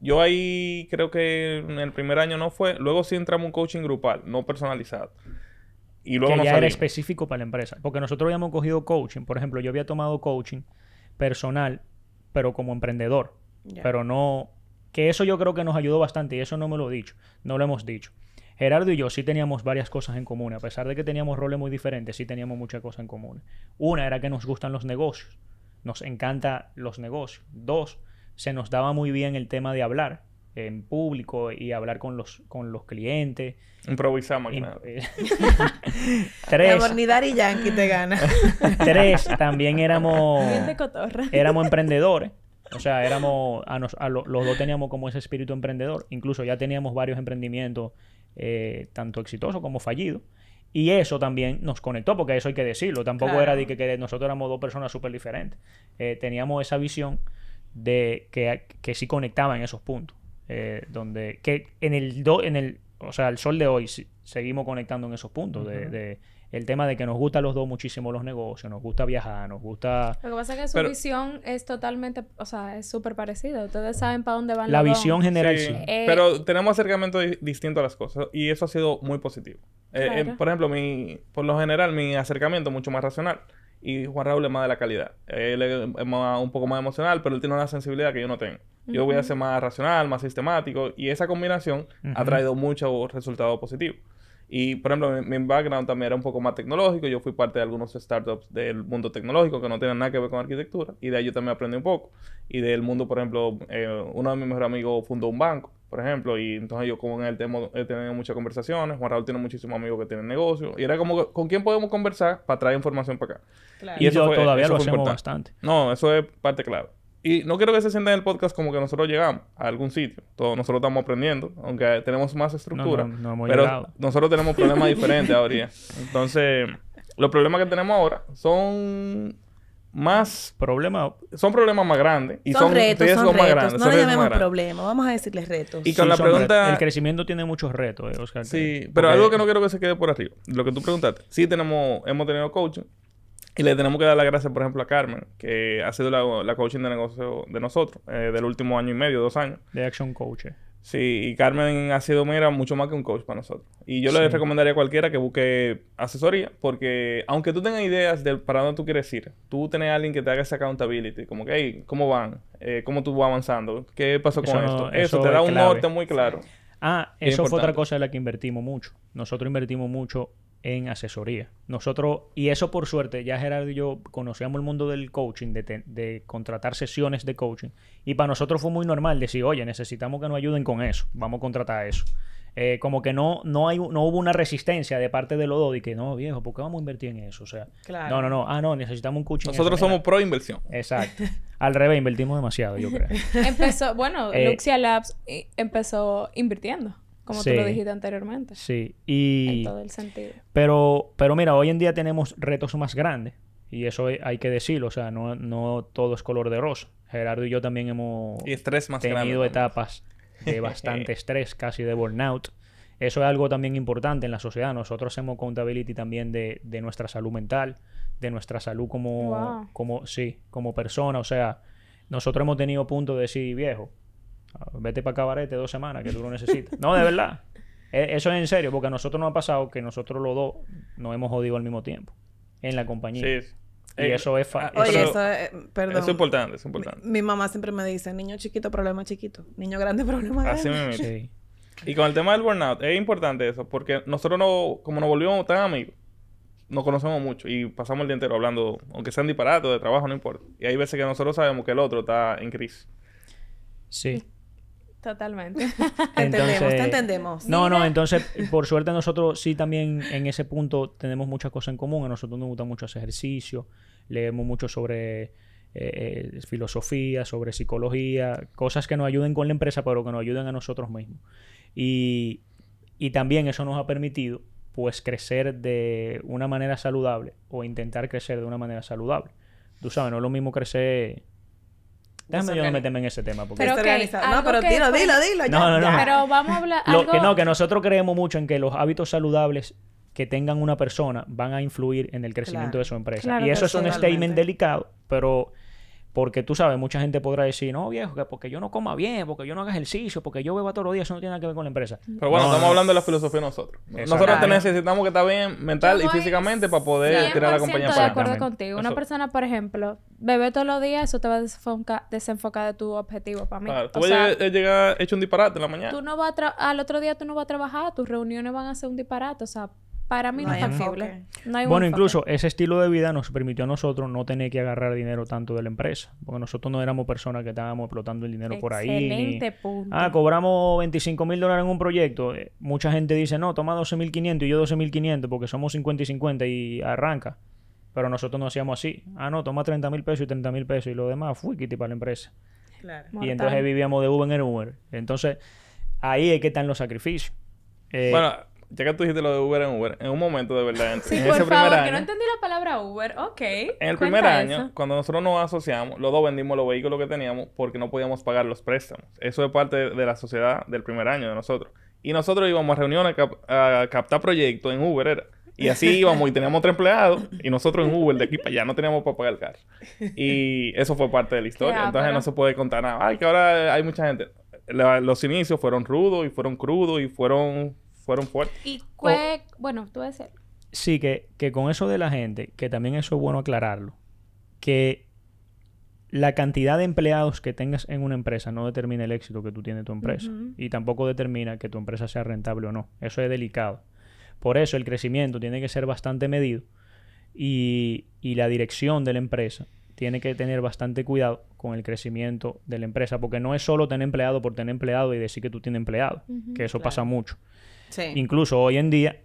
Yo ahí creo que en el primer año no fue, luego sí entramos un coaching grupal, no personalizado. Y luego que ya era específico para la empresa. Porque nosotros habíamos cogido coaching. Por ejemplo, yo había tomado coaching personal, pero como emprendedor. Pero no... Que eso yo creo que nos ayudó bastante y eso no me lo he dicho. No lo hemos dicho. Gerardo y yo sí teníamos varias cosas en común. A pesar de que teníamos roles muy diferentes, sí teníamos muchas cosas en común. Una era que nos gustan los negocios. Nos encanta los negocios. Dos, se nos daba muy bien el tema de hablar en público y hablar con los, con los clientes. Improvisamos. Y- claro. eh, tres, Daddy Yankee te gana. tres, también éramos, éramos emprendedores. O sea, éramos, a nos- a lo- los dos teníamos como ese espíritu emprendedor. Incluso ya teníamos varios emprendimientos, eh, tanto exitosos como fallidos. Y eso también nos conectó, porque eso hay que decirlo. Tampoco Claro. era de que, que nosotros éramos dos personas súper diferentes. Eh, teníamos esa visión de que, que sí conectaba en esos puntos. Eh, donde que en el do- en el o sea el sol de hoy sí- seguimos conectando en esos puntos de, de el tema de que nos gusta a los dos muchísimo los negocios nos gusta viajar nos gusta Lo que pasa es que su Pero- visión es totalmente, o sea, es súper parecida. Ustedes saben para dónde van la los dos. visión general Sí, sí. Eh, pero tenemos acercamiento di- distinto a las cosas y eso ha sido muy positivo. Eh, eh, por ejemplo, mi, por lo general, mi acercamiento es mucho más racional y Juan Raúl es más de la calidad. Él es es más- un poco más emocional, pero él tiene una sensibilidad que yo no tengo. Yo voy a ser más racional, más sistemático y esa combinación ha Ujú. traído muchos resultados positivos. Y, por ejemplo, mi, mi background también era un poco más tecnológico. Yo fui parte de algunos startups del mundo tecnológico que no tienen nada que ver con arquitectura. Y de ahí yo también aprendí un poco. Y del mundo, por ejemplo, eh, uno de mis mejores amigos fundó un banco, por ejemplo. Y entonces yo con él tengo- he tenido muchas conversaciones. Juan Raúl tiene muchísimos amigos que tienen negocios. Y era como, ¿con quién podemos conversar para traer información para acá? Claro. y, eso yo fue- todavía eso lo fue hacemos importante. bastante No, eso es parte clave. Y no quiero que se sienta en el podcast como que nosotros llegamos a algún sitio. Todos nosotros estamos aprendiendo, aunque tenemos más estructura. no, no hemos pero llegado. nosotros tenemos problemas diferentes ahora. Entonces, los problemas que tenemos ahora son más... problema Son problemas más grandes. Y son, son, retos, riesgos son más retos. grandes. no son le más llamemos problemas, vamos a decirles retos. Y con la retos. pregunta- el crecimiento tiene muchos retos eh, Oscar Sí, que- pero algo que no quiero que se quede por arriba. Lo que tú preguntaste. Sí tenemos, hemos tenido coaching. Y le tenemos que dar las gracias, por ejemplo, a Carmen, que ha sido la, la coaching de negocio de nosotros, eh, del último año y medio, dos años. de action coach eh. Sí, y Carmen ha sido, mira, mucho más que un coach para nosotros. Y yo le recomendaría a cualquiera que busque asesoría, porque aunque tú tengas ideas de para dónde tú quieres ir, tú tenés a alguien que te haga esa accountability, como que, hey, ¿cómo van? Eh, ¿Cómo tú vas avanzando? ¿Qué pasó con Eso no- esto? eso Eso, te da es un norte muy claro. Ah, Es eso fue otra cosa en la que invertimos mucho. Nosotros invertimos mucho en asesoría. Nosotros, y eso por suerte, ya Gerardo y yo conocíamos el mundo del coaching, de, te- de contratar sesiones de coaching. Y para nosotros fue muy normal decir, oye, necesitamos que nos ayuden con eso, vamos a contratar eso. Eh, como que no, no, hay, no hubo una resistencia de parte de los dos y que no, viejo, ¿por qué vamos a invertir en eso? O sea, Claro. no, no, no, ah, no, necesitamos un coaching. Nosotros somos pro inversión. Exacto. Al revés, invertimos demasiado, yo creo. Empezó, bueno, Eh, Luxia Labs empezó invirtiendo, como Sí. tú lo dijiste anteriormente. Sí, y... En todo el sentido. Pero, pero mira, hoy en día tenemos retos más grandes. Y eso hay que decirlo. O sea, no, no todo es color de rosa. Gerardo y yo también hemos Y estrés más grande. tenido también. etapas de bastante estrés, casi de burnout. Eso es algo también importante en la sociedad. Nosotros hacemos accountability también de, de nuestra salud mental, de nuestra salud como, Wow. como, sí, como persona. O sea, nosotros hemos tenido puntos de decir, viejo, Vete para cabarete dos semanas que tú lo necesitas. No, de verdad. E- Eso es en serio, porque a nosotros nos ha pasado que nosotros los dos nos hemos jodido al mismo tiempo en la compañía. Sí. Y Eh, eso es... fa- ah, Oye, eso es, perdón. Eso es importante, eso es importante. Mi, mi mamá siempre me dice, niño chiquito, problema chiquito. Niño grande, problema grande. Así mismo. Sí. Y con el tema del burnout, es importante eso, porque nosotros no, como nos volvimos tan amigos, nos conocemos mucho y pasamos el día entero hablando, aunque sean disparates de trabajo, no importa. Y hay veces que nosotros sabemos que el otro está en crisis. Sí. Totalmente. Te entendemos, Entonces- te entendemos. No, no, entonces, por suerte nosotros sí también en ese punto tenemos muchas cosas en común. A nosotros nos gusta mucho hacer ejercicio, leemos mucho sobre eh, eh, filosofía, sobre psicología, cosas que nos ayuden con la empresa, pero que nos ayuden a nosotros mismos. Y, y también eso nos ha permitido pues crecer de una manera saludable o intentar crecer de una manera saludable. Tú sabes, no es lo mismo crecer... Déjame yo no meterme en ese tema. Porque... Pero ok, Desorganizado. no, pero que dilo, fue- dilo, dilo. ya, No, no, no. Pero vamos a hablar Lo algo... que no, que nosotros creemos mucho en que los hábitos saludables que tengan una persona van a influir en el crecimiento Claro. de su empresa. Claro y eso es un statement delicado, pero porque tú sabes, mucha gente podrá decir, no, viejo, que porque yo no coma bien, porque yo no haga ejercicio, porque yo bebo todos los días, eso no tiene nada que ver con la empresa. Pero bueno, No, estamos no. hablando de la filosofía nosotros. Exacto. Nosotros te necesitamos que estar bien mental Yo y físicamente para poder tirar la 100% compañía de para acuerdo adelante. contigo. Una Eso. persona, por ejemplo, bebe todos los días, eso te va a desenfoca- desenfocar de tu objetivo para mí. Claro, tú O vas sea, a llegar- llegar hecho un disparate en la mañana. tú no vas a al otro día tú no vas a trabajar, tus reuniones van a ser un disparate. O sea, para mí no, No es enfoque. No hay Bueno, incluso ese estilo de vida nos permitió a nosotros no tener que agarrar dinero tanto de la empresa, porque nosotros no éramos personas que estábamos explotando el dinero por ahí. punto. Ah, cobramos 25 mil dólares en un proyecto. Eh, mucha gente dice, no, toma 12.500 y yo 12.500 porque somos 50 y 50 y arranca. Pero nosotros no hacíamos así. Ah, no, toma 30 mil pesos y 30 mil pesos y lo demás fue quiti para la empresa. Claro. Y Mortal. entonces vivíamos de Uber en Uber. Entonces, ahí es que están los sacrificios. Eh, Bueno, ya que tú dijiste lo de Uber en Uber, en un momento de verdad, en, Sí, en por ese favor, primer que no entendí la palabra Uber. Ok. en el primer año, eso. cuando nosotros nos asociamos, los dos vendimos los vehículos que teníamos porque no podíamos pagar los préstamos. Eso es parte de, de la sociedad del primer año de nosotros. Y nosotros íbamos a reuniones a, cap- a captar proyectos en Uber, era. Y así íbamos y teníamos tres empleados y nosotros en Uber de aquí para allá no teníamos para pagar el carro. Y eso fue parte de la historia. Entonces no se puede contar nada. Ay, que ahora hay mucha gente. La- los inicios fueron rudos y fueron crudos y fueron, fueron fuertes. Y fue... Bueno, tú vas a decir... Sí, que, que con eso de la gente, que también eso es bueno aclararlo, que la cantidad de empleados que tengas en una empresa no determina el éxito que tú tienes en tu empresa. Y tampoco determina que tu empresa sea rentable o no. Eso es delicado. Por eso el crecimiento tiene que ser bastante medido y, y la dirección de la empresa tiene que tener bastante cuidado con el crecimiento de la empresa, porque no es solo tener empleado por tener empleado y decir que tú tienes empleado, que eso claro. pasa mucho. Incluso hoy en día,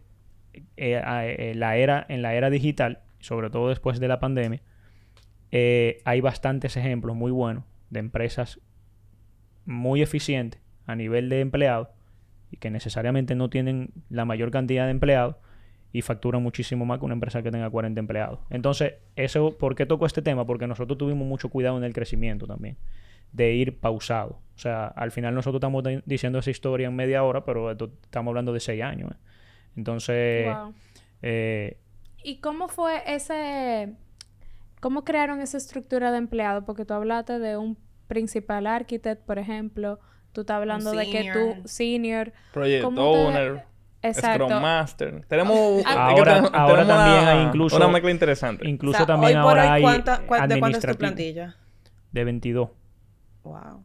eh, eh, la era, en la era digital, sobre todo después de la pandemia, eh, hay bastantes ejemplos muy buenos de empresas muy eficientes a nivel de empleados y que necesariamente no tienen la mayor cantidad de empleados y facturan muchísimo más que una empresa que tenga 40 empleados. Entonces, eso, ¿por qué toco este tema? Porque nosotros tuvimos mucho cuidado en el crecimiento también, de ir pausado. O sea, al final nosotros estamos di- diciendo esa historia en media hora, pero esto- estamos hablando de seis años. ¿eh? Entonces, Wow. eh, ¿Y cómo fue ese... ¿Cómo crearon esa estructura de empleado? Porque tú hablaste de un principal architect, por ejemplo. Tú estás hablando de que tú, senior... Project ¿Cómo te- Owner, Exacto. Scrum Master. Tenemos, Ah, Ahora- tenemos- ahora tenemos también una, hay incluso- una mezcla interesante. incluso O sea, también hoy por ahora hoy, hay ¿cuánta- cuán- ¿De cuánto es tu plantilla? de 22. Wow.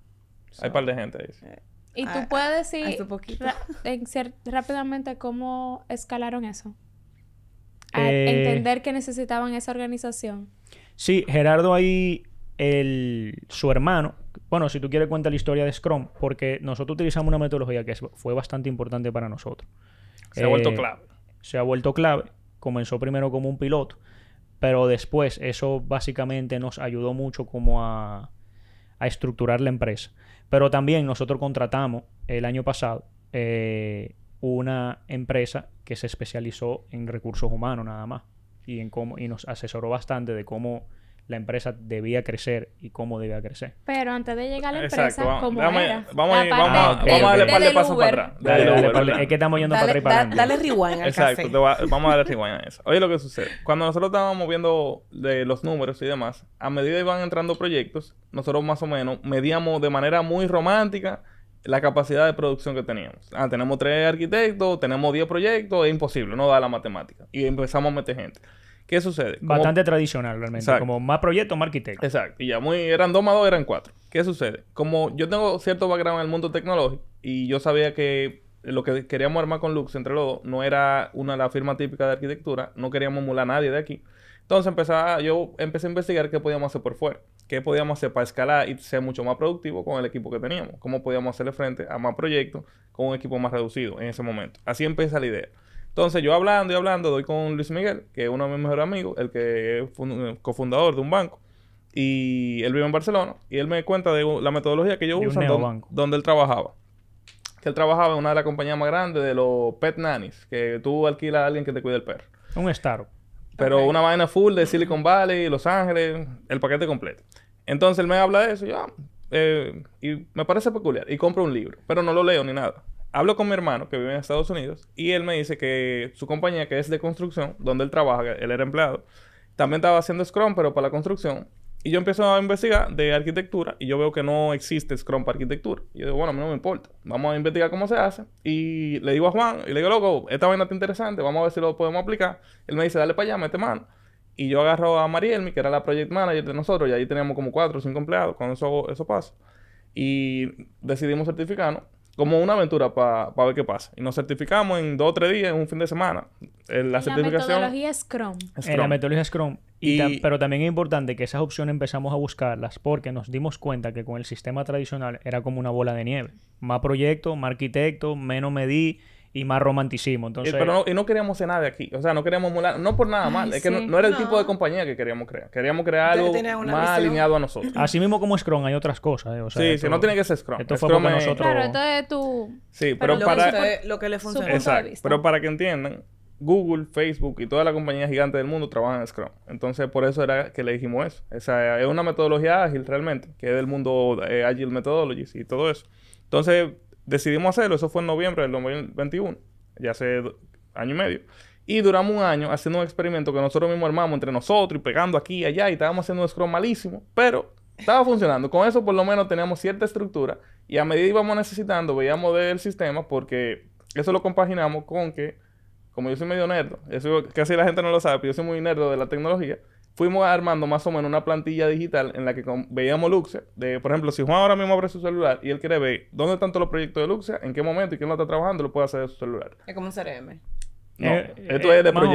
Hay un par de gente ahí. Y tú puedes decir en rápidamente cómo escalaron eso. Eh, entender que necesitaban esa organización. Sí, Gerardo ahí, el, su hermano, bueno, si tú quieres cuenta la historia de Scrum, porque nosotros utilizamos una metodología que es- fue bastante importante para nosotros. Se ha vuelto Eh, clave. Se ha vuelto clave. Comenzó primero como un piloto, pero después eso básicamente nos ayudó mucho como a, a estructurar la empresa. Pero también nosotros contratamos el año pasado eh, una empresa que se especializó en recursos humanos nada más y en cómo y nos asesoró bastante de cómo la empresa debía crecer y cómo debía crecer. Pero antes de llegar a la empresa, Exacto. Vamos, ¿cómo déjame- era? vamos, a, parte vamos, a- Ah, vamos a darle par de pasos para atrás. Dale, dale, dale, ¿verdad? es que estamos yendo para Dale, atrás y para adelante. dale rewind al Exacto, café. va- vamos a darle rewind a eso. Oye, lo que sucede. Cuando nosotros estábamos viendo de los números y demás, a medida que iban entrando proyectos, nosotros más o menos medíamos de manera muy romántica la capacidad de producción que teníamos. Ah, tenemos tres arquitectos, tenemos 10 proyectos, es imposible, no da la matemática. Y empezamos a meter gente. ¿Qué sucede? Como- Bastante tradicional realmente. Exacto. Como más proyectos, más arquitectos. Exacto. Y ya muy... Eran dos más dos, eran cuatro. ¿Qué sucede? Como yo tengo cierto background en el mundo tecnológico y yo sabía que lo que queríamos armar con Lux entre los dos no era una la firma típica de arquitectura, no queríamos emular a nadie de aquí. Entonces empezaba, yo empecé a investigar qué podíamos hacer por fuera, qué podíamos hacer para escalar y ser mucho más productivo con el equipo que teníamos, cómo podíamos hacerle frente a más proyectos con un equipo más reducido en ese momento. Así empieza la idea. Entonces yo hablando y hablando, doy con Luis Miguel, que es uno de mis mejores amigos, el que es fun- cofundador de un banco. Y él vive en Barcelona. Y él me cuenta de la metodología que yo De un uso, don- neobanco. donde él trabajaba. Que él trabajaba en una de las compañías más grandes de los pet nannies, que tú alquilas a alguien que te cuide el perro. Un startup. Pero una vaina full de Silicon Valley, Los Ángeles, el paquete completo. Entonces él me habla de eso y yo, ah, eh, y me parece peculiar. Y compro un libro, pero no lo leo ni nada. Hablo con mi hermano que vive en Estados Unidos y él me dice que su compañía, que es de construcción, donde él trabaja, él era empleado, también estaba haciendo Scrum, pero para la construcción. Y yo empiezo a investigar de arquitectura y yo veo que no existe Scrum para arquitectura. Y yo digo, bueno, a mí no me importa. Vamos a investigar cómo se hace. Y le digo a Juan, y le digo, loco, esta vaina está interesante, vamos a ver si lo podemos aplicar. Él me dice, dale para allá, mete mano. Y yo agarro a Marielmi, que era la project manager de nosotros, y ahí teníamos como cuatro o cinco empleados cuando eso, eso pasa. Y decidimos certificarnos como una aventura para ver qué pasa. Y nos certificamos en dos o tres días, en un fin de semana. Eh, La La certificación... metodología Scrum. En la metodología Scrum. Y Y- ta- pero también es importante que esas opciones empezamos a buscarlas porque nos dimos cuenta que con el sistema tradicional era como una bola de nieve. Más proyectos, más arquitectos, menos medí y más romanticismo. Y, Entonces, pero no, y no queríamos hacer nada de aquí. O sea, no queríamos emular. No por nada Ay, mal. Es que no, sí. no era el No. tipo de compañía que queríamos crear. Queríamos crear algo más visión. alineado a nosotros. así mismo como Scrum hay otras cosas. ¿eh? O sea, sí, esto- sí, no tiene que ser Scrum. esto fue Scrum porque es- nosotros- Claro, esto es tu... Sí, pero pero, lo, para... que usted- lo que le funciona. Exacto. Pero para que entiendan, Google, Facebook y todas las compañías gigantes del mundo trabajan en Scrum. Entonces, por eso era que le dijimos eso. Esa es una metodología ágil realmente, que es del mundo eh, Agile Methodologies y todo eso. Entonces, decidimos hacerlo. Eso fue en noviembre del 2021, ya hace año y medio. Y duramos un año haciendo un experimento que nosotros mismos armamos entre nosotros y pegando aquí y allá y estábamos haciendo un Scrum malísimo, pero estaba funcionando. Con eso por lo menos teníamos cierta estructura y a medida que íbamos necesitando veíamos del sistema porque eso lo compaginamos con que, como yo soy medio nerd, eso casi la gente no lo sabe, pero yo soy muy nerd de la tecnología, fuimos armando más o menos una plantilla digital en la que veíamos Luxia. De, por ejemplo, si Juan ahora mismo abre su celular y él quiere ver dónde están todos los proyectos de Luxia, en qué momento y quién lo está trabajando, lo puede hacer de su celular. Es como un CRM. No, Eh, esto eh, es de más o-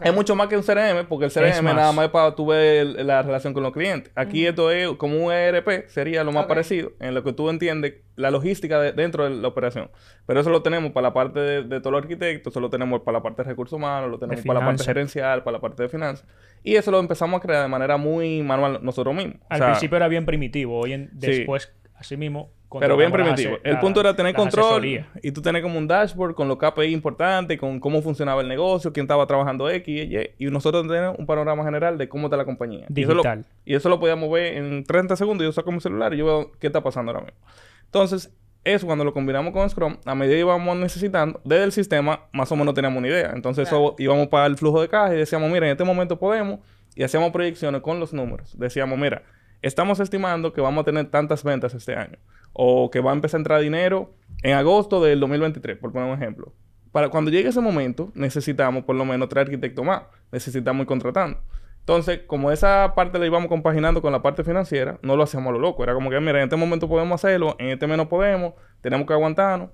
Es mucho más que un CRM, porque el CRM nada más es para tú ver la relación con los clientes. Aquí esto es como un ERP, sería lo más parecido, en lo que tú entiendes la logística de- dentro de la operación. Pero eso lo tenemos para la parte de, de todos los arquitectos, eso lo tenemos para la parte de recursos humanos, lo tenemos para la parte gerencial, para la parte de finanzas. Y eso lo empezamos a crear de manera muy manual nosotros mismos. O Al sea, principio era bien primitivo. Hoy en, después, así mismo... pero bien las primitivo. El la- punto era tener control asesorías. y tú tener como un dashboard con los KPI importantes, con cómo funcionaba el negocio, quién estaba trabajando X, Y, Y, y nosotros tenemos un panorama general de cómo está la compañía. Y eso lo- Digital. Y eso lo podíamos ver en 30 segundos. Yo saco mi celular y yo veo qué está pasando ahora mismo. Entonces, eso cuando lo combinamos con Scrum, a medida que íbamos necesitando, desde el sistema, más o menos teníamos una idea. Entonces, eso íbamos para el flujo de caja y decíamos, mira, en este momento podemos. Y hacíamos proyecciones con los números. Decíamos, mira, estamos estimando que vamos a tener tantas ventas este año. O que va a empezar a entrar dinero en agosto del 2023, por poner un ejemplo. Para cuando llegue ese momento, necesitamos por lo menos tres arquitectos más. Necesitamos ir contratando. Entonces, como esa parte la íbamos compaginando con la parte financiera, no lo hacíamos a lo loco. Era como que, mira, en este momento podemos hacerlo, en este mes no podemos, tenemos que aguantarnos.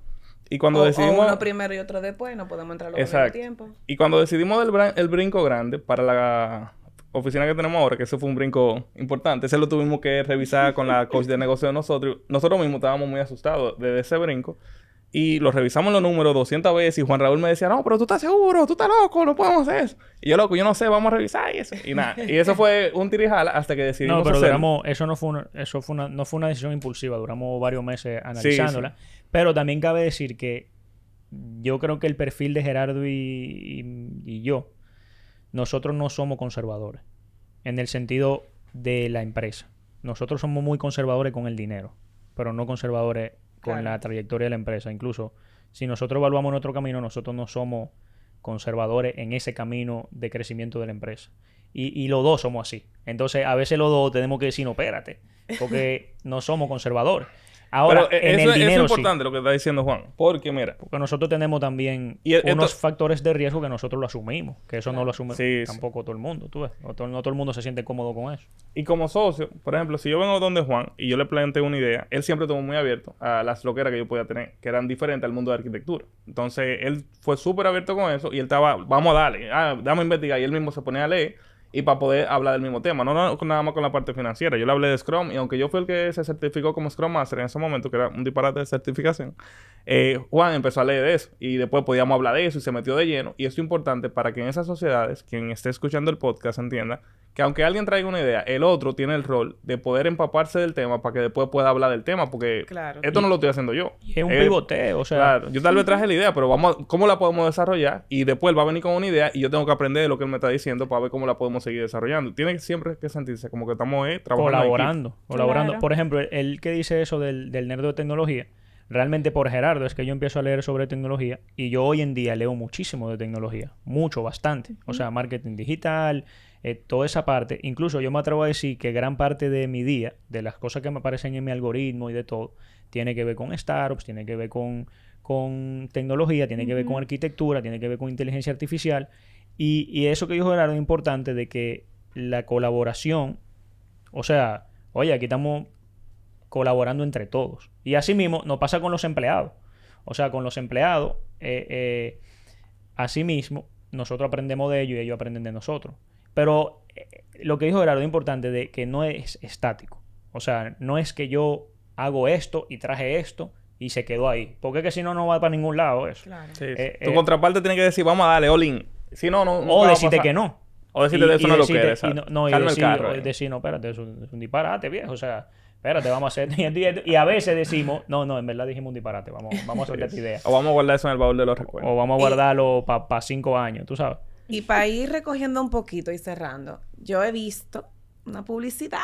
Y cuando o, o decidimos... uno primero y otro después, no podemos entrar mismo tiempo. Y cuando decidimos del bran- el brinco grande para la oficina que tenemos ahora, que ese fue un brinco importante, ese lo tuvimos que revisar con la coach de negocio de nosotros. Nosotros mismos estábamos muy asustados de ese brinco. Y lo revisamos los números 200 veces y Juan Raúl me decía, no, pero tú estás seguro, tú estás loco, no podemos hacer eso. Y yo, loco, yo no sé, vamos a revisar y eso. Y nada, y eso fue un tirijala hasta que decidimos No, pero duramos, eso no fue una, eso fue una, no fue una decisión impulsiva, duramos varios meses analizándola. Pero también cabe decir que yo creo que el perfil de Gerardo y, y- y yo, nosotros no somos conservadores. En el sentido de la empresa. Nosotros somos muy conservadores con el dinero, pero no conservadores con Claro. la trayectoria de la empresa. Incluso, si nosotros evaluamos nuestro camino, nosotros no somos conservadores en ese camino de crecimiento de la empresa. Y, y los dos somos así. Entonces, a veces los dos tenemos que decir, no, espérate, porque no somos conservadores. Ahora, Pero eh, en eso, el eso es sí. importante lo que está diciendo Juan. Porque mira, Porque nosotros tenemos también Y e- unos factores de riesgo que nosotros lo asumimos. Que eso no lo asume Sí, sí. tampoco todo el mundo. Tú ves. No, todo, no todo el mundo se siente cómodo con eso. Y como socio, por ejemplo, si yo vengo donde Juan y yo le planteo una idea, él siempre estuvo muy abierto a las loqueras que yo podía tener, que eran diferentes al mundo de arquitectura. Entonces, él fue súper abierto con eso y él estaba, vamos a darle, ah, vamos a investigar. Y él mismo se ponía a leer y para poder hablar del mismo tema. No, no nada más con la parte financiera. Yo le hablé de Scrum y aunque yo fui el que se certificó como Scrum Master en ese momento, que era un disparate de certificación, eh, Juan empezó a leer de eso y después podíamos hablar de eso y se metió de lleno. Y esto es importante para que en esas sociedades, quien esté escuchando el podcast entienda que aunque alguien traiga una idea, el otro tiene el rol de poder empaparse del tema para que después pueda hablar del tema, porque Claro. esto no lo estoy haciendo yo. Y es un Eh, pivoteo. O sea, Claro, yo tal vez traje la idea, pero vamos a- ¿cómo la podemos desarrollar? Y después él va a venir con una idea y yo tengo que aprender de lo que él me está diciendo para ver cómo la podemos seguir desarrollando. Tiene siempre que sentirse como que estamos eh, trabajando. colaborando. Colaborando. Claro. Por ejemplo, el, el que dice eso del, del nerd de tecnología, realmente por Gerardo es que yo empiezo a leer sobre tecnología y yo hoy en día leo muchísimo de tecnología. Mucho, bastante. O sea, marketing digital, eh, toda esa parte. Incluso yo me atrevo a decir que gran parte de mi día, de las cosas que me aparecen en mi algoritmo y de todo, tiene que ver con startups, tiene que ver con, con tecnología, tiene que ver con arquitectura, tiene que ver con inteligencia artificial. Y, y eso que dijo Gerardo es importante de que la colaboración, o sea, oye, aquí estamos colaborando entre todos. Y así mismo nos pasa con los empleados. O sea, con los empleados, eh, eh, así mismo, nosotros aprendemos de ellos y ellos aprenden de nosotros. Pero eh, lo que dijo Gerardo es importante de que no es estático. O sea, no es que yo hago esto y traje esto y se quedó ahí. Porque es que si no, no va para ningún lado eso. Claro. Sí, sí. Eh, tu eh, contraparte tiene que decir, vamos a darle all in. Si no, no, no o va a decirte que no. O decirte Y- de eso y no lo quieres. y no, no, y decir, eh. decir, no, espérate, es un, es un disparate, viejo. O sea, espérate, vamos a hacer. Y a veces decimos, no, no, en verdad dijimos un disparate, vamos, vamos a hacer esta idea. O vamos a guardar eso en el baúl de los recuerdos. O vamos a guardarlo para cinco años, tú sabes. Y para ir recogiendo un poquito y cerrando, yo he visto una publicidad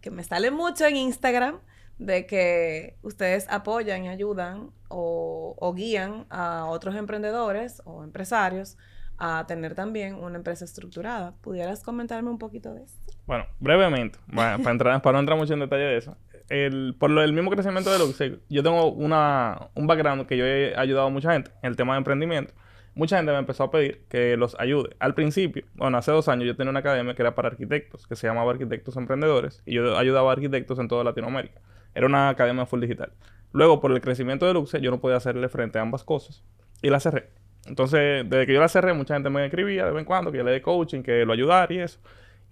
que me sale mucho en Instagram de que ustedes apoyan y ayudan o, o guían a otros emprendedores o empresarios a tener también una empresa estructurada. ¿Pudieras comentarme un poquito de eso? Bueno, brevemente, para, entrar, para no entrar mucho en detalle de eso. El, por lo, el mismo crecimiento de Luxe, yo tengo una, un background que yo he ayudado a mucha gente en el tema de emprendimiento. Mucha gente me empezó a pedir que los ayude. Al principio, bueno, hace dos años yo tenía una academia que era para arquitectos, que se llamaba Arquitectos Emprendedores, y yo ayudaba a arquitectos en toda Latinoamérica. Era una academia full digital. Luego, por el crecimiento de Luxe, yo no podía hacerle frente a ambas cosas, y la cerré. Entonces, desde que yo la cerré, mucha gente me escribía de vez en cuando que le dé coaching, que lo ayudara y eso.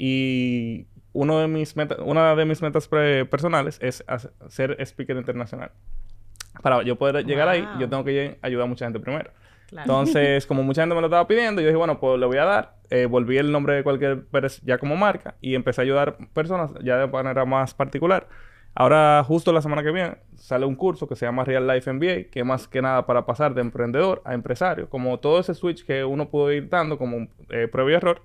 Y uno de mis metas, una de mis metas personales es hacer- ser speaker internacional. Para yo poder llegar ahí, Wow. yo tengo que ayudar a mucha gente primero. Claro. Entonces, como mucha gente me lo estaba pidiendo, yo dije, bueno, pues le voy a dar. Eh, volví el nombre de cualquier pers- ya como marca y empecé a ayudar personas ya de manera más particular. Ahora, justo la semana que viene, sale un curso que se llama Real Life MBA, que es más que nada para pasar de emprendedor a empresario. Como todo ese switch que uno pudo ir dando como eh, y error,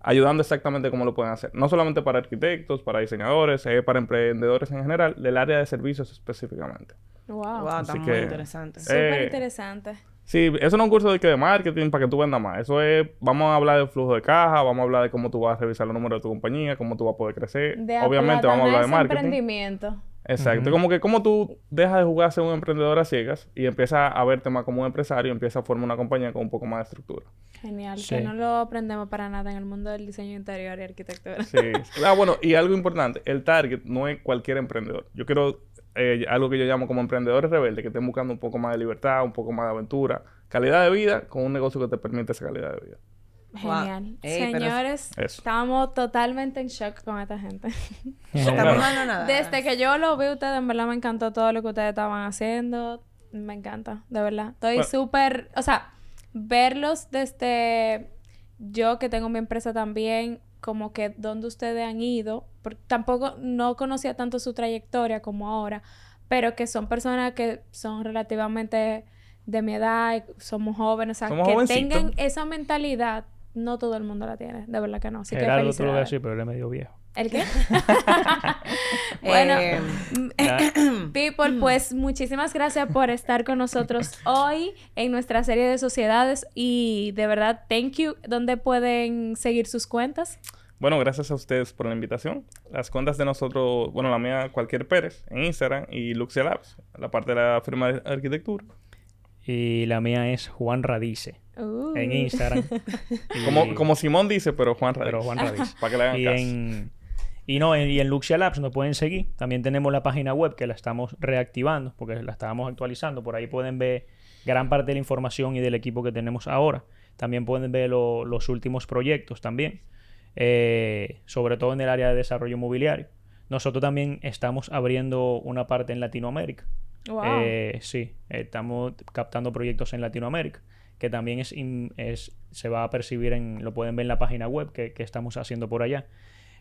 ayudando exactamente cómo lo pueden hacer. No solamente para arquitectos, para diseñadores, eh, para emprendedores en general, del área de servicios específicamente. Wow. Wow, está Así muy que- interesante. Súper Eh, interesante. Sí, eso no es un curso de, que de marketing para que tú vendas más. Eso es, vamos a hablar de flujo de caja, vamos a hablar de cómo tú vas a revisar los números de tu compañía, cómo tú vas a poder crecer. De Obviamente vamos a hablar de marketing. emprendimiento. Exacto. Como que cómo tú dejas de jugar a ser un emprendedor a ciegas y empiezas a verte más como un empresario y empiezas a formar una compañía con un poco más de estructura. Genial, Sí. que no lo aprendemos para nada en el mundo del diseño interior y arquitectura. Sí. ah, bueno, y algo importante, el target no es cualquier emprendedor. Yo quiero eh, algo que yo llamo como emprendedores rebeldes, que estén buscando un poco más de libertad, un poco más de aventura, calidad de vida con un negocio que te permite esa calidad de vida. Genial. Ey, pero- Señores, Eso. estamos totalmente en shock con esta gente. Estamos nada. Desde que yo lo vi ustedes, en verdad me encantó todo lo que ustedes estaban haciendo. Me encanta, de verdad. Estoy Bueno. súper, o sea, verlos desde yo que tengo mi empresa también, como que donde ustedes han ido, porque tampoco no conocía tanto su trayectoria como ahora, pero que son personas que son relativamente de mi edad, y somos jóvenes, o sea, Somos que tengan esa mentalidad, no todo el mundo la tiene, de verdad que no. Así que Gerardo tú lo ves felicidades. así, pero él es medio viejo. ¿El qué? bueno, Eh, people, pues muchísimas gracias por estar con nosotros hoy en nuestra serie de sociedades y de verdad, thank you. ¿Dónde pueden seguir sus cuentas? Bueno, gracias a ustedes por la invitación. Las cuentas de nosotros, bueno, la mía, cualquier Pérez en Instagram y Luxia Labs, la parte de la firma de arquitectura. Y la mía es Juan Radice Uh. en Instagram. Y- Como, como Simón dice, pero Juan Radice. Pero Juan Radice. Para que le hagan y caso. en, y no, y en Luxia Labs nos pueden seguir. También tenemos la página web que la estamos reactivando porque la estábamos actualizando. Por ahí pueden ver gran parte de la información y del equipo que tenemos ahora. También pueden ver lo- los últimos proyectos también, eh, sobre todo en el área de desarrollo inmobiliario. Nosotros también estamos abriendo una parte en Latinoamérica. Wow. Eh, sí, estamos captando proyectos en Latinoamérica, que también es, se va a percibir en, lo pueden ver en la página web que, que estamos haciendo por allá.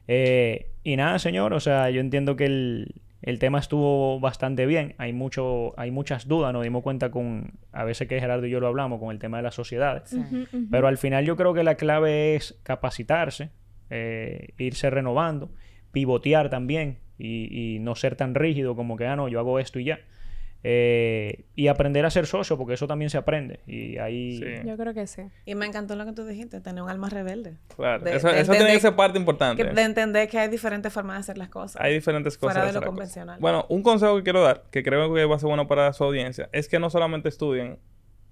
Eh, y nada, señor, o sea, yo entiendo que el, el tema estuvo bastante bien. Hay mucho, hay muchas dudas, nos dimos cuenta con, a veces que Gerardo y yo lo hablamos, con el tema de las sociedades. Pero al final yo creo que la clave es capacitarse, eh, irse renovando, pivotear también y, y no ser tan rígido como que, ah, no, yo hago esto y ya. Eh, y aprender a ser socio, porque eso también se aprende. Y ahí... Sí. Yo creo que sí. Y me encantó lo que tú dijiste, tener un alma rebelde. Claro. de- eso de eso tiene que ser parte importante. Que- de entender que hay diferentes formas de hacer las cosas. Hay diferentes cosas. Fuera de lo cosas. convencional. Bueno, un consejo que quiero dar, que creo que va a ser bueno para su audiencia, es que no solamente estudien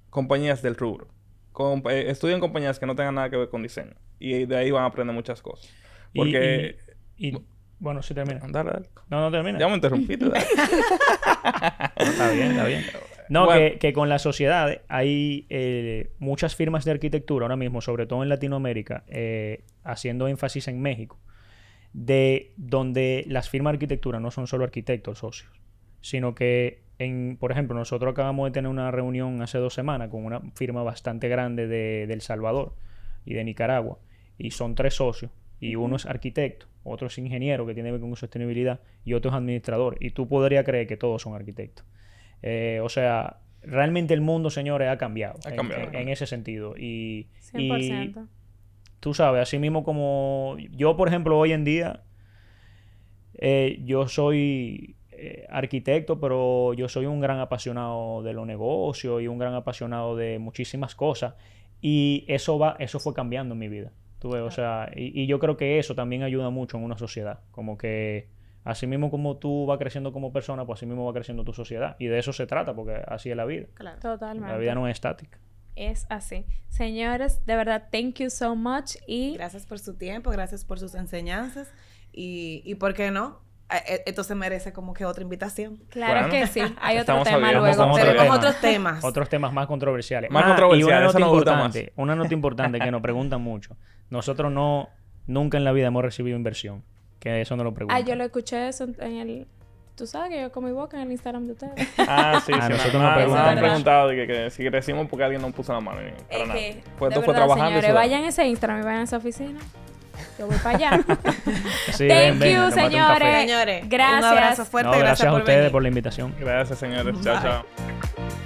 compañías del rubro. Com- eh, estudien compañías que no tengan nada que ver con diseño. Y de ahí van a aprender muchas cosas. Y- Porque... y- y- bueno, sí termina. Dale, dale. No, no termina. Ya me interrumpiste. Está bien, está bien. No, Bueno. que, que con las sociedades hay eh, muchas firmas de arquitectura ahora mismo, sobre todo en Latinoamérica, eh, haciendo énfasis en México, de donde las firmas de arquitectura no son solo arquitectos socios, sino que, en, por ejemplo, nosotros acabamos de tener una reunión hace dos semanas con una firma bastante grande de, de El Salvador y de Nicaragua, y son tres socios, y uno es arquitecto, otro es ingeniero que tiene que ver con sostenibilidad, y otro es administrador, y tú podrías creer que todos son arquitectos. Eh, o sea, realmente el mundo, señores, ha cambiado, Ha en- cambiado, en, ha en ese sentido. Y, y 100%. tú sabes, así mismo como yo, por ejemplo, hoy en día, eh, yo soy eh, arquitecto, pero yo soy un gran apasionado de los negocios y un gran apasionado de muchísimas cosas. Y eso va, eso fue cambiando en mi vida. Tú ves, o sea, y, y yo creo que eso también ayuda mucho en una sociedad. Como que así mismo como tú vas creciendo como persona, pues así mismo va creciendo tu sociedad. Y de eso se trata, porque así es la vida. Claro. Totalmente. La vida no es estática. Es así. Señores, de verdad, thank you so much. Y Gracias por su tiempo, gracias por sus enseñanzas. Y, y ¿por qué no? Eh, eh, Esto se merece como que otra invitación. claro Bueno, que sí. Hay otro tema luego. pero- Tenemos abiertos. otros temas. Otros temas más controversiales. Más Ah, controversiales, Y una nota importante, una nota importante que nos preguntan mucho. Nosotros no, nunca en la vida hemos recibido inversión. Que eso no lo preguntan. Ah, yo lo escuché eso en el... Tú sabes que yo con mi boca en el Instagram de ustedes. Ah, sí, A sí. nosotros nos me preguntan. han preguntado de que, que si crecimos porque alguien nos puso la mano. Para Es nada. que, Pues de esto fue trabajando. señores, vayan a ese Instagram y vayan a esa oficina. Yo voy para allá. Sí, Thank ven, you, señores. Señores, Gracias. un abrazo fuerte, No, gracias, gracias, a por ustedes venir. por la invitación. Gracias, señores. Chao, Bye. chao.